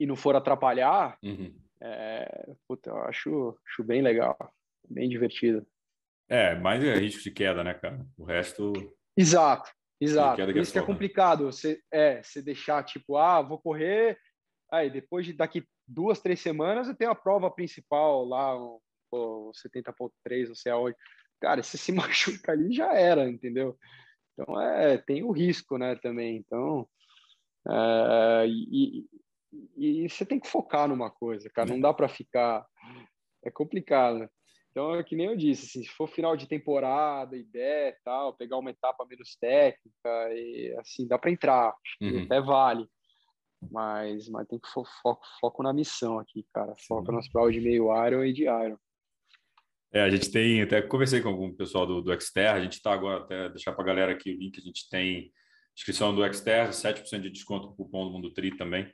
e não for atrapalhar, uhum. é, puta, eu acho, acho bem legal, bem divertido. É, mais é risco de queda, né, cara? O resto. Exato, Exato, por isso que é complicado você, é, você deixar tipo, ah, vou correr, aí depois de daqui duas, três semanas eu tenho a prova principal lá, o, o 70.3, não sei aonde. Cara, se se machuca ali já era, entendeu? Então é, tem o risco, né, também. Então, é, e, e, você tem que focar numa coisa, cara, não dá para ficar, é complicado. Então, é que nem eu disse, assim, se for final de temporada, ideia tal, pegar uma etapa menos técnica, e, assim, dá para entrar, uhum. até vale. Mas, mas tem que fo foco, foco na missão aqui, cara. Foco nas provas de meio Iron e de Iron. É, a gente tem, até conversei com algum pessoal do, do Xterra, a gente está agora, até deixar para a galera aqui o link, a gente tem inscrição do Xterra, 7% de desconto com o cupom do Mundo Tri também.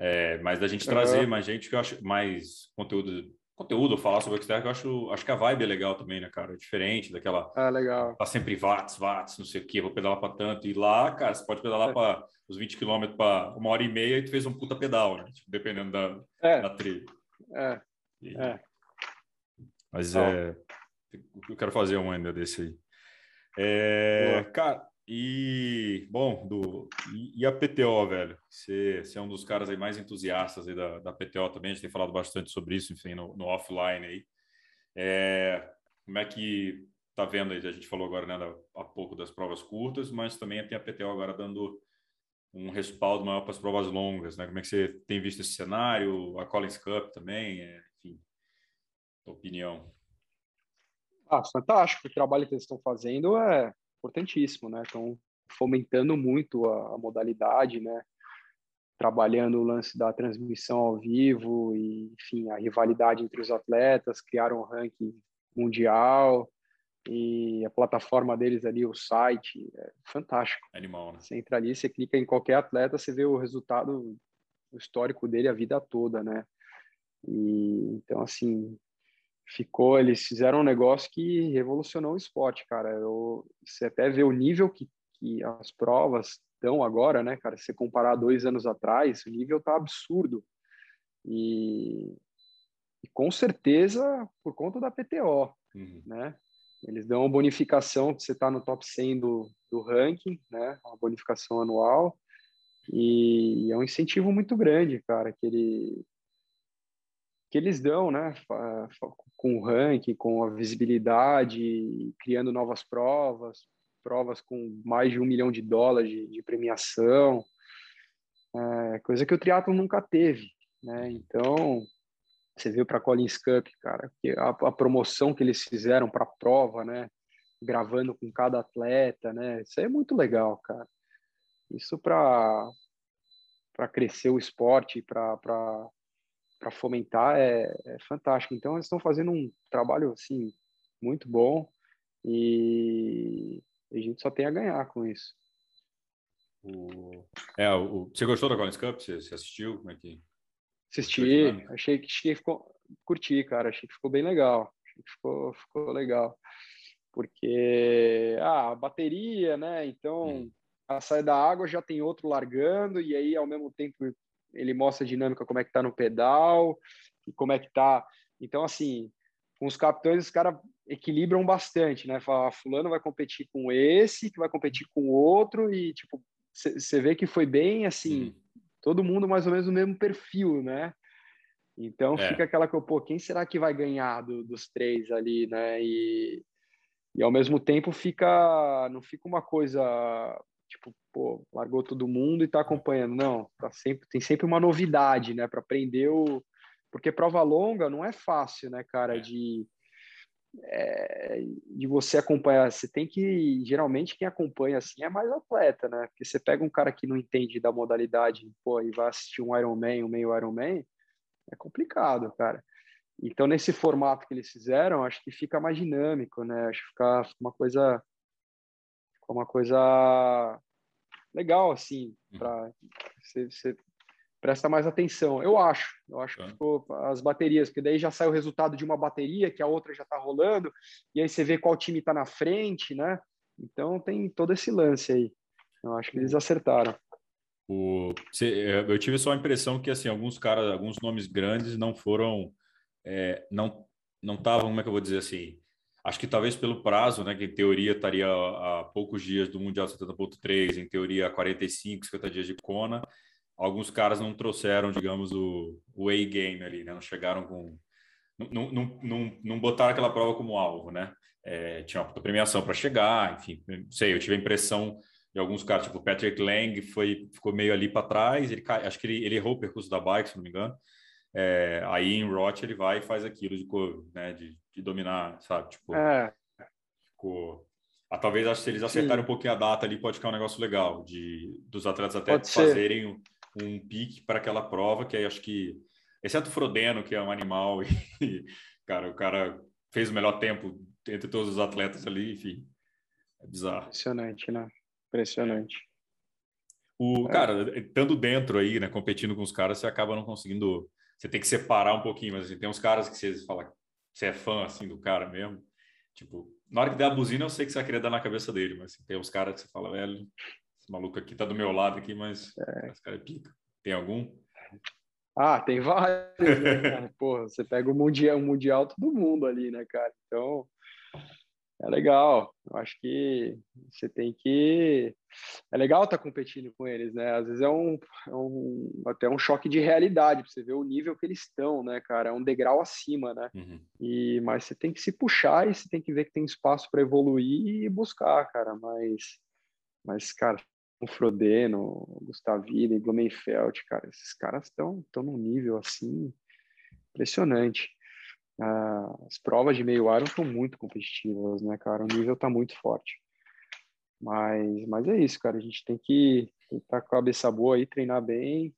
É, mas da gente trazer uhum. mais gente, que eu acho mais conteúdo conteúdo, falar sobre o Xterra, que eu acho, acho que a vibe é legal também, né, cara? É diferente daquela. Ah, legal. Tá sempre watts, watts, não sei o quê, vou pedalar para tanto. E lá, cara, você pode pedalar é. para os 20 quilômetros para uma hora e meia e tu fez um puta pedal, né? Tipo, dependendo da, é. da trilha. É. E... é. Mas é. Eu quero fazer um ainda desse aí. É, cara, e, bom, do, e, a PTO, velho? Você, você é um dos caras aí mais entusiastas aí da, da PTO também, a gente tem falado bastante sobre isso, enfim, no, no offline aí. É, como é que tá vendo aí? A gente falou agora, né, há pouco das provas curtas, mas também tem a PTO agora dando um respaldo maior para as provas longas, né? Como é que você tem visto esse cenário? A Collins Cup também, é, enfim, opinião. Ah, fantástico. O trabalho que eles estão fazendo é importantíssimo, né? Estão fomentando muito a, a, modalidade, né? Trabalhando o lance da transmissão ao vivo e, enfim, a rivalidade entre os atletas, criaram um ranking mundial e a plataforma deles ali, o site, é fantástico. Animal, né? Você entra ali, você clica em qualquer atleta, você vê o resultado o histórico dele a vida toda, né? E então assim, ficou, eles fizeram um negócio que revolucionou o esporte, cara. Eu, você até vê o nível que, que as provas estão agora, né, cara? Se você comparar dois anos atrás, o nível tá absurdo. E, e com certeza por conta da PTO, uhum. né? Eles dão uma bonificação que você está no top 100 do, do ranking, né? Uma bonificação anual. E é um incentivo muito grande, cara, que ele, que eles dão, né, com o ranking, com a visibilidade, criando novas provas, provas com mais de um milhão de dólares de, de premiação, é, coisa que o triatlo nunca teve, né? Então, você viu para a Collins Cup, cara, a, a promoção que eles fizeram para a prova, né? Gravando com cada atleta, né? Isso é muito legal, cara. Isso para para crescer o esporte, para fomentar é, é, fantástico. Então eles estão fazendo um trabalho assim muito bom e a gente só tem a ganhar com isso. O... É, o... Você gostou da Collins Cup? Você, você assistiu? Como é que... Assisti, achei que, achei que ficou... Curti, cara, achei que ficou bem legal. Achei que ficou, ficou legal. Porque, ah, a bateria, né? Então, hum. a saída da água já tem outro largando, e aí, ao mesmo tempo, ele mostra a dinâmica, como é que tá no pedal, e como é que tá. Então, assim, com os capitães, os caras equilibram bastante, né? Fala, ah, fulano vai competir com esse, que vai competir com o outro, e, tipo, você vê que foi bem assim, hum. todo mundo mais ou menos no mesmo perfil, né? Então é. fica aquela que, pô, quem será que vai ganhar do, dos três ali, né? E, e ao mesmo tempo fica, não fica uma coisa tipo, pô, largou todo mundo e tá acompanhando. Não, tá sempre, tem sempre uma novidade, né? Para aprender o. Porque prova longa não é fácil, né, cara, é. de é, de você acompanhar, você tem que, geralmente quem acompanha assim é mais atleta, né? Porque você pega um cara que não entende da modalidade, pô, e vai assistir um Ironman, um meio Ironman, é complicado, cara. Então, nesse formato que eles fizeram, acho que fica mais dinâmico, né? Acho que fica uma coisa, uma coisa legal, assim, uhum. para você, presta mais atenção. Eu acho, eu acho que tá. ficou as baterias, porque daí já sai o resultado de uma bateria, que a outra já está rolando, e aí você vê qual time está na frente, né? Então tem todo esse lance aí. Eu acho que eles acertaram. O, é, eu tive só a impressão que assim alguns caras, alguns nomes grandes não foram, é, não não estavam, como é que eu vou dizer assim? Acho que talvez pelo prazo, né, que em teoria estaria a poucos dias do Mundial 70.3, em teoria 45, 50 dias de Kona, alguns caras não trouxeram, digamos, o, o A-game ali, né? Não chegaram com... Não, não, não, não botaram aquela prova como alvo, né? É, tinha uma premiação para chegar, enfim, sei, eu tive a impressão de alguns caras, tipo o Patrick Lang, foi, ficou meio ali para trás, ele acho que ele, ele errou o percurso da bike, se não me engano, é, aí em Roth ele vai e faz aquilo de, né, de, de dominar, sabe? Tipo, é. ficou... Ah, talvez acho que se eles acertarem Sim. um pouquinho a data ali, pode ficar um negócio legal, de dos atletas até pode fazerem ser um pique para aquela prova, que aí acho que, exceto o Frodeno, que é um animal, e, cara, o cara fez o melhor tempo entre todos os atletas ali, enfim, é bizarro. Impressionante, né? Impressionante. O, é. Cara, estando dentro aí, né, competindo com os caras, você acaba não conseguindo, você tem que separar um pouquinho, mas assim, tem uns caras que você fala, você é fã, assim, do cara mesmo, tipo, na hora que der a buzina, eu sei que você vai querer dar na cabeça dele, mas assim, tem uns caras que você fala, velho, esse maluco aqui tá do meu lado aqui, mas é. esse cara é pica. Tem algum? Ah, tem vários, né, cara? Porra, você pega o mundial, o mundial todo mundo ali, né, cara? Então, é legal. Eu acho que você tem que. É legal estar tá competindo com eles, né? Às vezes é um, é um até um choque de realidade para você ver o nível que eles estão, né, cara? É um degrau acima, né? Uhum. E mas você tem que se puxar e você tem que ver que tem espaço para evoluir e buscar, cara. Mas, mas cara, o Frodeno, o Gustavini, Blumenfeld, cara, esses caras estão estão num nível assim impressionante. As provas de meio Iron são muito competitivas, né, cara? O nível tá muito forte. Mas, mas é isso, cara. A gente tem que estar com a cabeça boa aí, treinar bem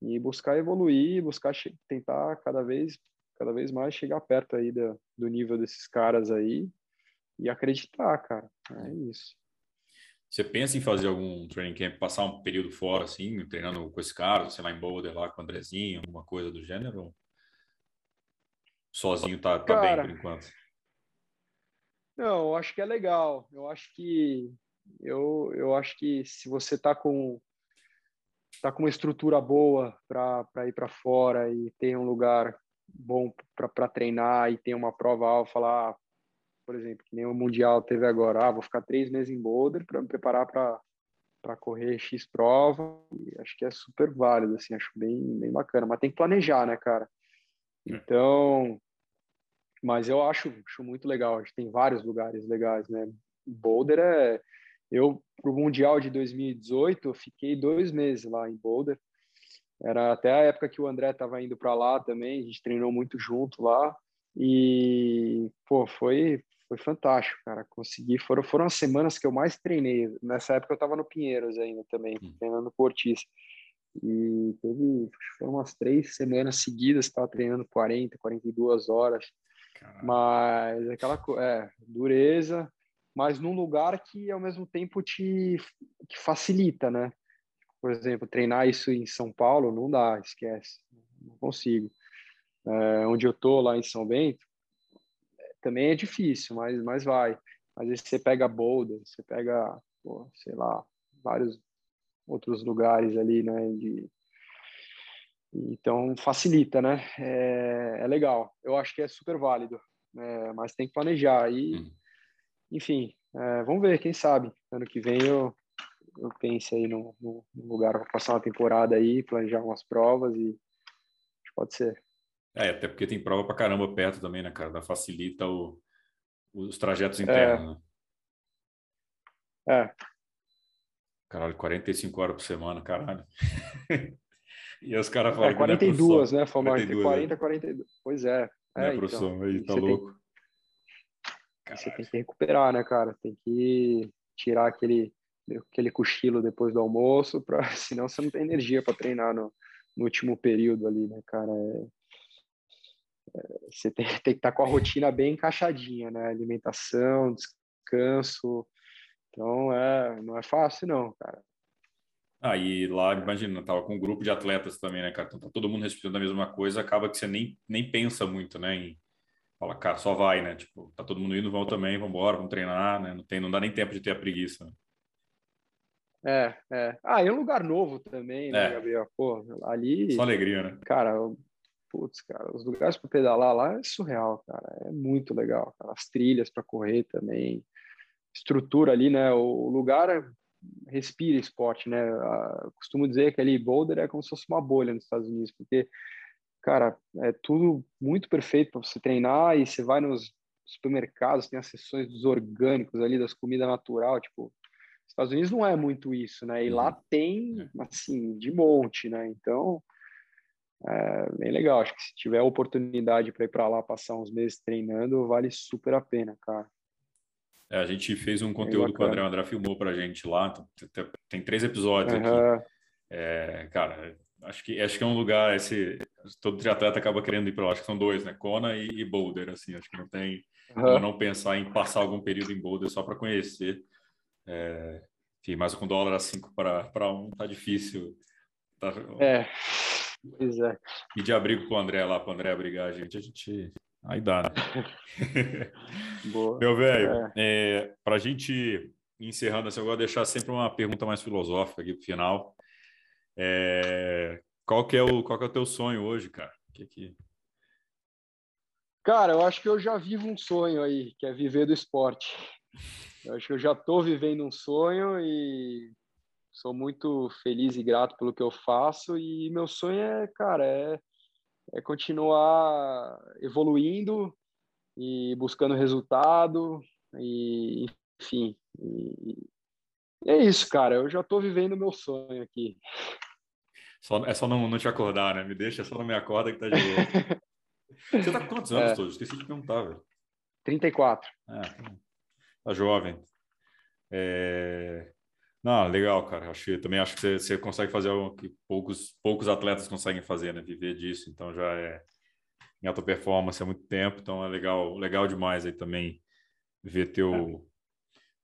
e buscar evoluir, buscar tentar cada vez, cada vez mais chegar perto aí do, do nível desses caras aí e acreditar, cara. É isso. Você pensa em fazer algum training camp, passar um período fora, assim, treinando com esse cara, sei lá, em Boulder lá com o Andrezinho, alguma coisa do gênero? Sozinho tá, tá cara, bem por enquanto? Não, eu acho que é legal. Eu acho que eu, eu acho que se você tá com tá com uma estrutura boa para ir para fora e tem um lugar bom para treinar e tem uma prova alfa lá, por exemplo, que nem o Mundial teve agora, ah, vou ficar três meses em Boulder para me preparar para correr X prova, acho que é super válido, assim, acho bem, bem bacana, mas tem que planejar, né, cara? É. Então, mas eu acho, acho muito legal, acho que tem vários lugares legais, né? Boulder é, eu, pro Mundial de 2018, eu fiquei dois meses lá em Boulder, Era até a época que o André estava indo para lá também, a gente treinou muito junto lá. E, pô, foi, foi fantástico, cara. Consegui, foram, foram as semanas que eu mais treinei. Nessa época eu estava no Pinheiros ainda também, hum. treinando com Ortiz. E teve, foram umas três semanas seguidas, estava treinando 40, 42 horas. Caramba. Mas aquela é, dureza, mas num lugar que ao mesmo tempo te que facilita, né? Por exemplo, treinar isso em São Paulo não dá, esquece, não consigo. É, onde eu tô lá em São Bento, também é difícil, mas, mas vai. Às vezes você pega Boulder, você pega, pô, sei lá, vários outros lugares ali, né? De... Então facilita, né? É, é, legal. Eu acho que é super válido, é, mas tem que planejar. E, hum. enfim, é, vamos ver, quem sabe ano que vem eu eu pense aí num, num lugar para passar uma temporada aí, planejar umas provas e pode ser. É, até porque tem prova para caramba perto também, né, cara? Facilita o, os trajetos internos, é. né? É. Caralho, 45 horas por semana, caralho. e os caras falam. É, 42, né, Fomar? 40, 42. Pois é. Não é, é professor, então, aí tá louco. Tem, você tem que recuperar, né, cara? Tem que tirar aquele aquele cochilo depois do almoço, pra, senão você não tem energia para treinar no, no, último período ali, né, cara? É, é, você tem, tem, que estar tá com a rotina bem encaixadinha, né? Alimentação, descanso. Então, é, não é fácil, não, cara. Ah, e lá, imagina, tava com um grupo de atletas também, né, cara? Então, tá todo mundo respirando a mesma coisa, acaba que você nem, nem pensa muito, né? Em, fala, cara, só vai, né? Tipo, tá todo mundo indo, vão também, vamos embora, vamos treinar, né? Não, tem, não dá nem tempo de ter a preguiça. Né? É, é. Ah, e um lugar novo também, né, é. Gabriel? Pô, ali. Só alegria, né? Cara, putz, cara, os lugares para pedalar lá é surreal, cara. É muito legal. Cara. As trilhas para correr também. Estrutura ali, né? O lugar é, respira esporte, né? Eu costumo dizer que ali Boulder é como se fosse uma bolha nos Estados Unidos, porque, cara, é tudo muito perfeito para você treinar e você vai nos supermercados, tem as sessões dos orgânicos ali, das comidas natural, tipo, Estados Unidos não é muito isso, né? E lá uhum. tem, é. assim, de monte, né? Então, é bem legal. Acho que se tiver oportunidade para ir para lá passar uns meses treinando, vale super a pena, cara. É, a gente fez um conteúdo com o André, o André filmou para a gente lá. Tem três episódios uhum. aqui. É, cara, acho que acho que é um lugar esse todo triatleta acaba querendo ir para lá. Acho que são dois, né? Kona e, e Boulder, assim. Acho que não tem uhum. não pensar em passar algum período em Boulder só para conhecer. É, enfim, mas com dólar a 5 para um tá difícil. Tá... É, pois é. Pedir abrigo para o André lá, para o André abrigar a gente, a gente. Aí dá, né? Meu velho, é. é, para a gente encerrando assim, eu vou deixar sempre uma pergunta mais filosófica aqui para o final. É, qual, que é o, qual que é o teu sonho hoje, cara? Que que... Cara, eu acho que eu já vivo um sonho aí, que é viver do esporte. Eu acho que eu já estou vivendo um sonho e sou muito feliz e grato pelo que eu faço. E meu sonho é, cara, é, é continuar evoluindo e buscando resultado. E, enfim, e, e é isso, cara. Eu já estou vivendo meu sonho aqui. Só, é só não, não te acordar, né? Me deixa, só não me acorda que tá de boa. Você tá com quantos anos, é. todos? Esqueci de perguntar, velho. 34. Ah, tá Tá jovem. É... Não, legal, cara. Acho, também acho que você, você, consegue fazer algo que poucos, poucos atletas conseguem fazer, né? Viver disso. Então já é em alta performance há muito tempo. Então é legal, legal demais aí também ver teu, é.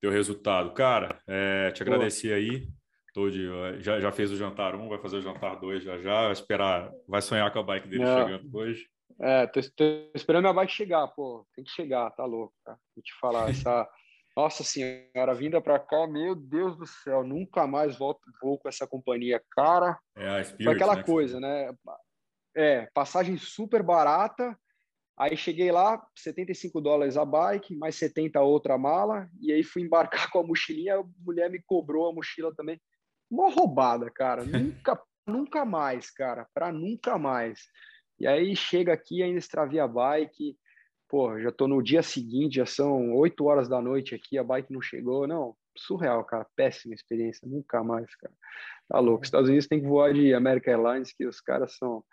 teu resultado. Cara, é, te agradecer aí. Todo, já, já fez o jantar um, vai fazer o jantar dois já já. Vai esperar, vai sonhar com a bike dele Não. chegando hoje. É, tô, tô, esperando a bike chegar, pô. Tem que chegar, tá louco, cara. Vou te falar, essa. Nossa senhora, vinda para cá, meu Deus do céu, nunca mais volto vou com essa companhia, cara. É a Spirit, Foi aquela né, coisa, né? É, passagem super barata. Aí cheguei lá, 75 dólares a bike, mais 70 a outra mala, e aí fui embarcar com a mochilinha, a mulher me cobrou a mochila também. Uma roubada, cara. Nunca, nunca mais, cara. Para nunca mais. E aí chega aqui, ainda extravia a bike, pô, já tô no dia seguinte, já são 8 horas da noite aqui, a bike não chegou, não, surreal, cara. Péssima experiência, nunca mais, cara. Tá louco. Estados Unidos tem que voar de American Airlines, que os caras são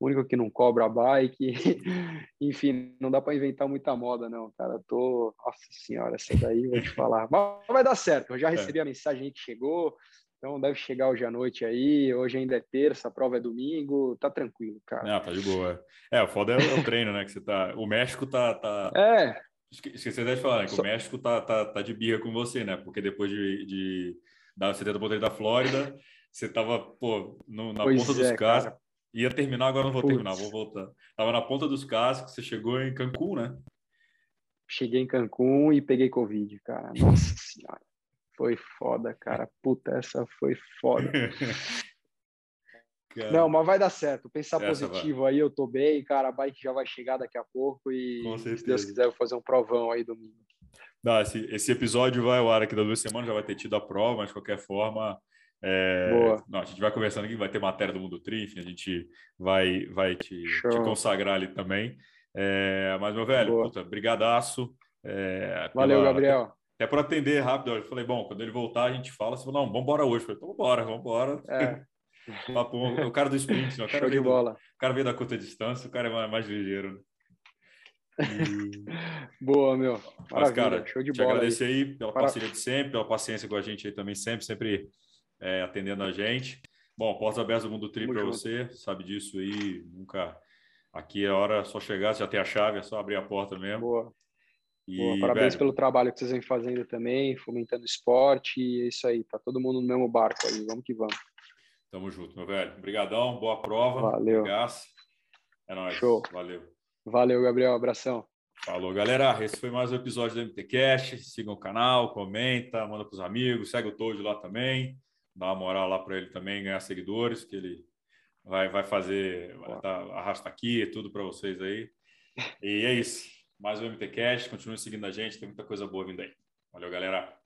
o único que não cobra a bike. Enfim, não dá para inventar muita moda, não, cara. Eu tô, nossa senhora, essa daí vou te falar. Mas vai dar certo. Eu já é. recebi a mensagem que chegou. Então deve chegar hoje à noite aí. Hoje ainda é terça, a prova é domingo. Tá tranquilo, cara. Ah, tá de boa. É, o foda é o treino, né? Que você tá. O México tá. tá... É. Esqueci de falar, né? Que o México tá, tá, tá de birra com você, né? Porque depois de, de dar 70 pontos da Flórida, você tava, pô, no, na pois ponta é, dos cascos. Ia terminar, agora não vou Puts. terminar, vou voltar. Tava na ponta dos cascos, você chegou em Cancún, né? Cheguei em Cancún e peguei Covid, cara. Nossa senhora. Foi foda, cara. Puta, essa foi foda. Cara, não, mas vai dar certo. Pensar positivo vai. aí, eu tô bem, cara. A bike já vai chegar daqui a pouco e se Deus quiser, eu vou fazer um provão aí domingo. Não, esse, esse episódio vai ao ar aqui das duas semanas, já vai ter tido a prova, mas de qualquer forma. É... Não, a gente vai conversando aqui, vai ter matéria do Mundo Tri, enfim, a gente vai, vai te, te consagrar ali também. É, mas, meu velho, Boa. puta, brigadaço. É, Valeu, pela, Gabriel até por atender rápido. Eu falei, bom, quando ele voltar, a gente fala. Você falou, não, vamos embora hoje. Eu falei, então vamos embora. É. o cara do sprint, né? o cara, veio do, o cara veio da curta distância, o cara é mais, mais ligeiro. Né? E... Boa, meu. Maravilha. Mas, cara, show de te bola. agradecer aí, aí pela Para... parceria de sempre, pela paciência com a gente aí também, sempre, sempre é, atendendo a gente. Bom, portas abertas do Mundo Tri para você, sabe disso aí, nunca. Aqui é hora só chegar, já tem a chave, é só abrir a porta mesmo. Boa. E, Boa, parabéns velho, pelo trabalho que vocês vêm fazendo também, fomentando esporte, e é isso aí, tá todo mundo no mesmo barco aí, vamos que vamos. Tamo junto, meu velho. Obrigadão, boa prova. Valeu. É nóis. Show. Valeu. Valeu, Gabriel. Abração. Falou, galera. Esse foi mais um episódio do MTCast. Sigam o canal, comenta, manda para os amigos, segue o Toad lá também. Dá uma moral lá para ele também ganhar seguidores, que ele vai, vai fazer, vai tá, arrasta aqui, tudo para vocês aí. E é isso mais um MTCast. Continue seguindo a gente, tem muita coisa boa vindo aí. Valeu, galera.